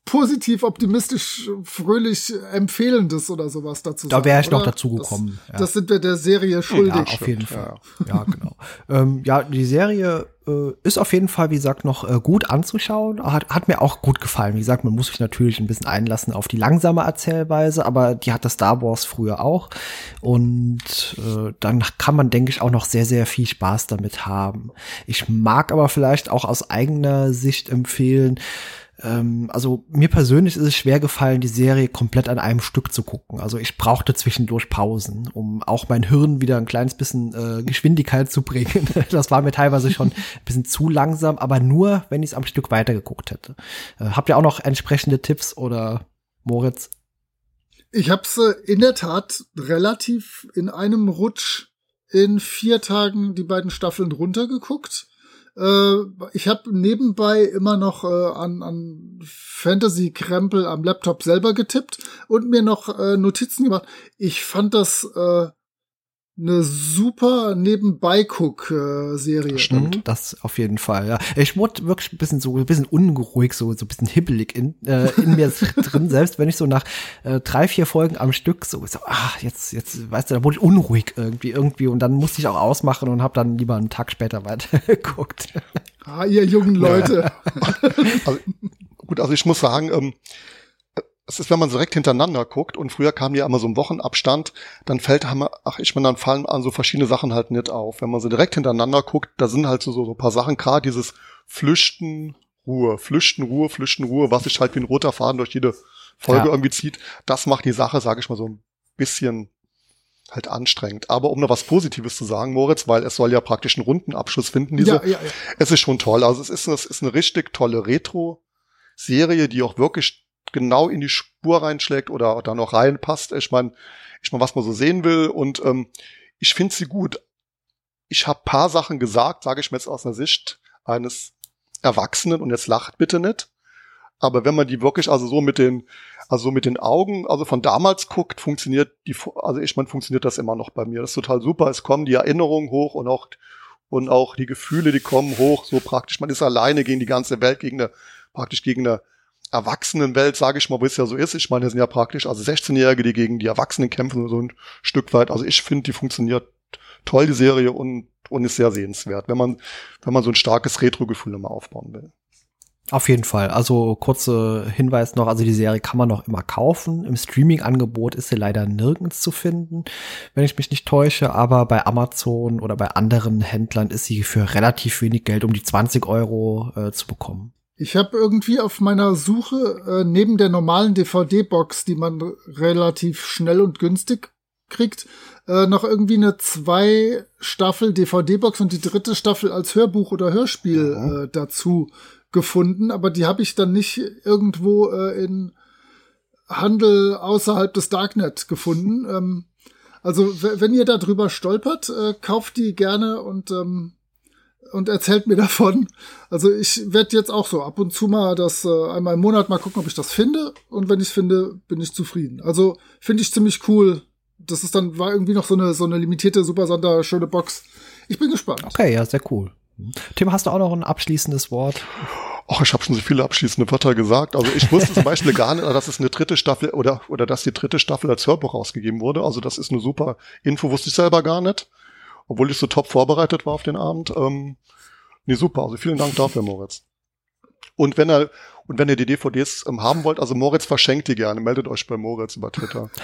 positiv, optimistisch, fröhlich empfehlendes oder sowas dazu Da wäre ich noch dazu gekommen. Das, ja. das, sind wir der Serie schuldig. Ja, auf jeden Fall. Ja, ja genau. ähm, ja, die Serie äh, ist auf jeden Fall, wie gesagt, noch äh, gut anzuschauen. Hat, hat mir auch gut gefallen. Wie gesagt, man muss sich natürlich ein bisschen einlassen auf die langsame Erzählweise, aber die hat das Star Wars früher auch. Und äh, dann kann man, denke ich, auch noch sehr, sehr viel Spaß damit haben. Ich mag aber vielleicht auch aus eigener Sicht empfehlen, ähm, also mir persönlich ist es schwer gefallen, die Serie komplett an einem Stück zu gucken. Also ich brauchte zwischendurch Pausen, um auch mein Hirn wieder ein kleines bisschen äh, Geschwindigkeit zu bringen. das war mir teilweise schon ein bisschen zu langsam, aber nur, wenn ich es am Stück weitergeguckt hätte. Äh, habt ihr auch noch entsprechende Tipps oder Moritz? Ich habe es äh, in der Tat relativ in einem Rutsch in vier Tagen die beiden Staffeln runtergeguckt äh, ich habe nebenbei immer noch äh, an, an Fantasy-Krempel am Laptop selber getippt und mir noch äh, Notizen gemacht. Ich fand das äh, eine super Nebenbei-Guck-Serie. Stimmt, mhm. das auf jeden Fall, ja. Ich wurde wirklich ein bisschen so, ein bisschen ungeruhig, so, so ein bisschen hibbelig in, äh, in mir drin, selbst wenn ich so nach äh, drei, vier Folgen am Stück so, so, ah, jetzt, jetzt, weißt du, da wurde ich unruhig irgendwie, irgendwie und dann musste ich auch ausmachen und habe dann lieber einen Tag später weiter geguckt. Ah, ihr jungen Leute. also, gut, also ich muss sagen, ähm, es ist, wenn man direkt hintereinander guckt und früher kam ja immer so ein Wochenabstand, dann fällt, ach, ich meine, dann fallen an so verschiedene Sachen halt nicht auf. Wenn man so direkt hintereinander guckt, da sind halt so, so ein paar Sachen, gerade dieses Flüchten, Ruhe, Flüchten, Ruhe, Flüchten, Ruhe, was sich halt wie ein roter Faden durch jede Folge ja. irgendwie zieht, das macht die Sache, sage ich mal, so ein bisschen halt anstrengend. Aber um noch was Positives zu sagen, Moritz, weil es soll ja praktisch einen runden Abschluss finden, diese, Ja, ja, ja. es ist schon toll. Also es ist, es ist eine richtig tolle Retro-Serie, die auch wirklich genau in die Spur reinschlägt oder da noch reinpasst. Ich meine, ich meine, was man so sehen will und ähm, ich finde sie gut. Ich habe paar Sachen gesagt, sage ich mir jetzt aus der Sicht eines Erwachsenen und jetzt lacht bitte nicht. Aber wenn man die wirklich also so mit den also mit den Augen, also von damals guckt, funktioniert die, also ich meine, funktioniert das immer noch bei mir. Das ist total super. Es kommen die Erinnerungen hoch und auch, und auch die Gefühle, die kommen hoch, so praktisch. Man ist alleine gegen die ganze Welt, gegen eine, praktisch gegen eine Erwachsenenwelt, sage ich mal, wo es ja so ist. Ich meine, das sind ja praktisch, also 16-Jährige, die gegen die Erwachsenen kämpfen, so ein Stück weit. Also ich finde, die funktioniert toll, die Serie, und, und ist sehr sehenswert, wenn man, wenn man so ein starkes Retro-Gefühl immer aufbauen will. Auf jeden Fall. Also kurze Hinweis noch, also die Serie kann man noch immer kaufen. Im Streaming-Angebot ist sie leider nirgends zu finden, wenn ich mich nicht täusche, aber bei Amazon oder bei anderen Händlern ist sie für relativ wenig Geld, um die 20 Euro äh, zu bekommen. Ich habe irgendwie auf meiner Suche äh, neben der normalen DVD-Box, die man relativ schnell und günstig kriegt, äh, noch irgendwie eine zwei Staffel DVD-Box und die dritte Staffel als Hörbuch oder Hörspiel Mhm. äh, dazu gefunden, aber die habe ich dann nicht irgendwo äh, in Handel außerhalb des Darknet gefunden. Ähm, also wenn ihr da drüber stolpert, äh, kauft die gerne und ähm, und erzählt mir davon. Also ich werde jetzt auch so ab und zu mal das äh, einmal im Monat mal gucken, ob ich das finde. Und wenn ich finde, bin ich zufrieden. Also finde ich ziemlich cool. Das ist dann war irgendwie noch so eine so eine limitierte super Sonder schöne Box. Ich bin gespannt. Okay, ja, sehr cool. Tim, hast du auch noch ein abschließendes Wort? Ach, ich habe schon so viele abschließende Wörter gesagt. Also ich wusste zum Beispiel gar nicht, dass es eine dritte Staffel oder oder dass die dritte Staffel als Hörbuch rausgegeben wurde. Also das ist eine super Info, wusste ich selber gar nicht, obwohl ich so top vorbereitet war auf den Abend. Ähm, nee, super. Also vielen Dank dafür, Moritz. Und wenn er und wenn ihr die DVDs ähm, haben wollt, also Moritz verschenkt die gerne. Meldet euch bei Moritz über Twitter.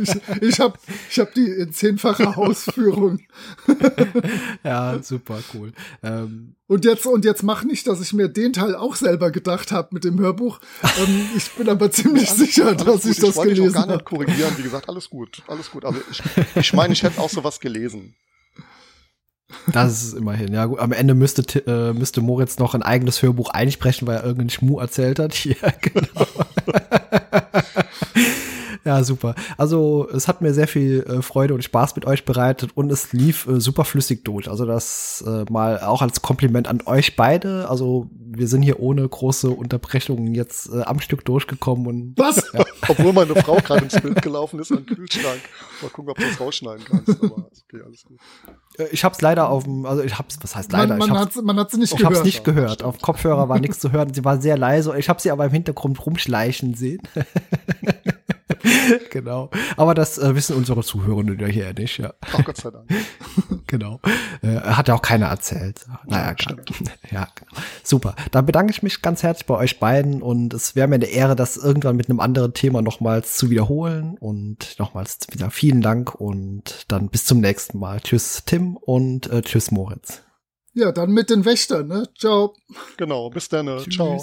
Ich, ich habe ich hab die in zehnfacher Ausführung. Ja, super cool. Ähm, Und jetzt und jetzt mach nicht, dass ich mir den Teil auch selber gedacht habe mit dem Hörbuch. Ähm, ich bin aber ziemlich sicher, Alles dass gut. ich das wollte dich auch gelesen gar nicht habe. korrigieren. Wie gesagt, alles gut, alles gut. Also ich, ich meine, ich hätte auch sowas gelesen. Das ist immerhin, ja gut. Am Ende müsste, äh, müsste Moritz noch ein eigenes Hörbuch einsprechen, weil er irgendeinen Schmuh erzählt hat. Ja, genau. Ja, super. Also es hat mir sehr viel äh, Freude und Spaß mit euch bereitet und es lief äh, super flüssig durch. Also das äh, mal auch als Kompliment an euch beide. Also wir sind hier ohne große Unterbrechungen jetzt äh, am Stück durchgekommen und Was? Obwohl meine Frau gerade ins Bild gelaufen ist am Kühlschrank. Mal gucken, ob du das rausschneiden kannst. Aber ist okay, alles gut. äh, ich hab's leider auf dem, also ich hab's, was heißt leider? Man, man, ich hab's, hat, man hat sie nicht Ich gehört. habe es nicht gehört. Auf Kopfhörer war nichts zu hören. Sie war sehr leise. Ich habe sie aber im Hintergrund rumschleichen sehen. genau. Aber das äh, wissen unsere Zuhörenden ja hier nicht. Ja, Ach Gott sei Dank. genau. Äh, hat ja auch keiner erzählt. Naja, klar. stimmt. Ja, genau. Super. Dann bedanke ich mich ganz herzlich bei euch beiden und es wäre mir eine Ehre, das irgendwann mit einem anderen Thema nochmals zu wiederholen und nochmals wieder vielen Dank und dann bis zum nächsten Mal. Tschüss Tim und äh, tschüss Moritz. Ja, dann mit den Wächtern, ne? Ciao. Genau, bis dann. Ciao.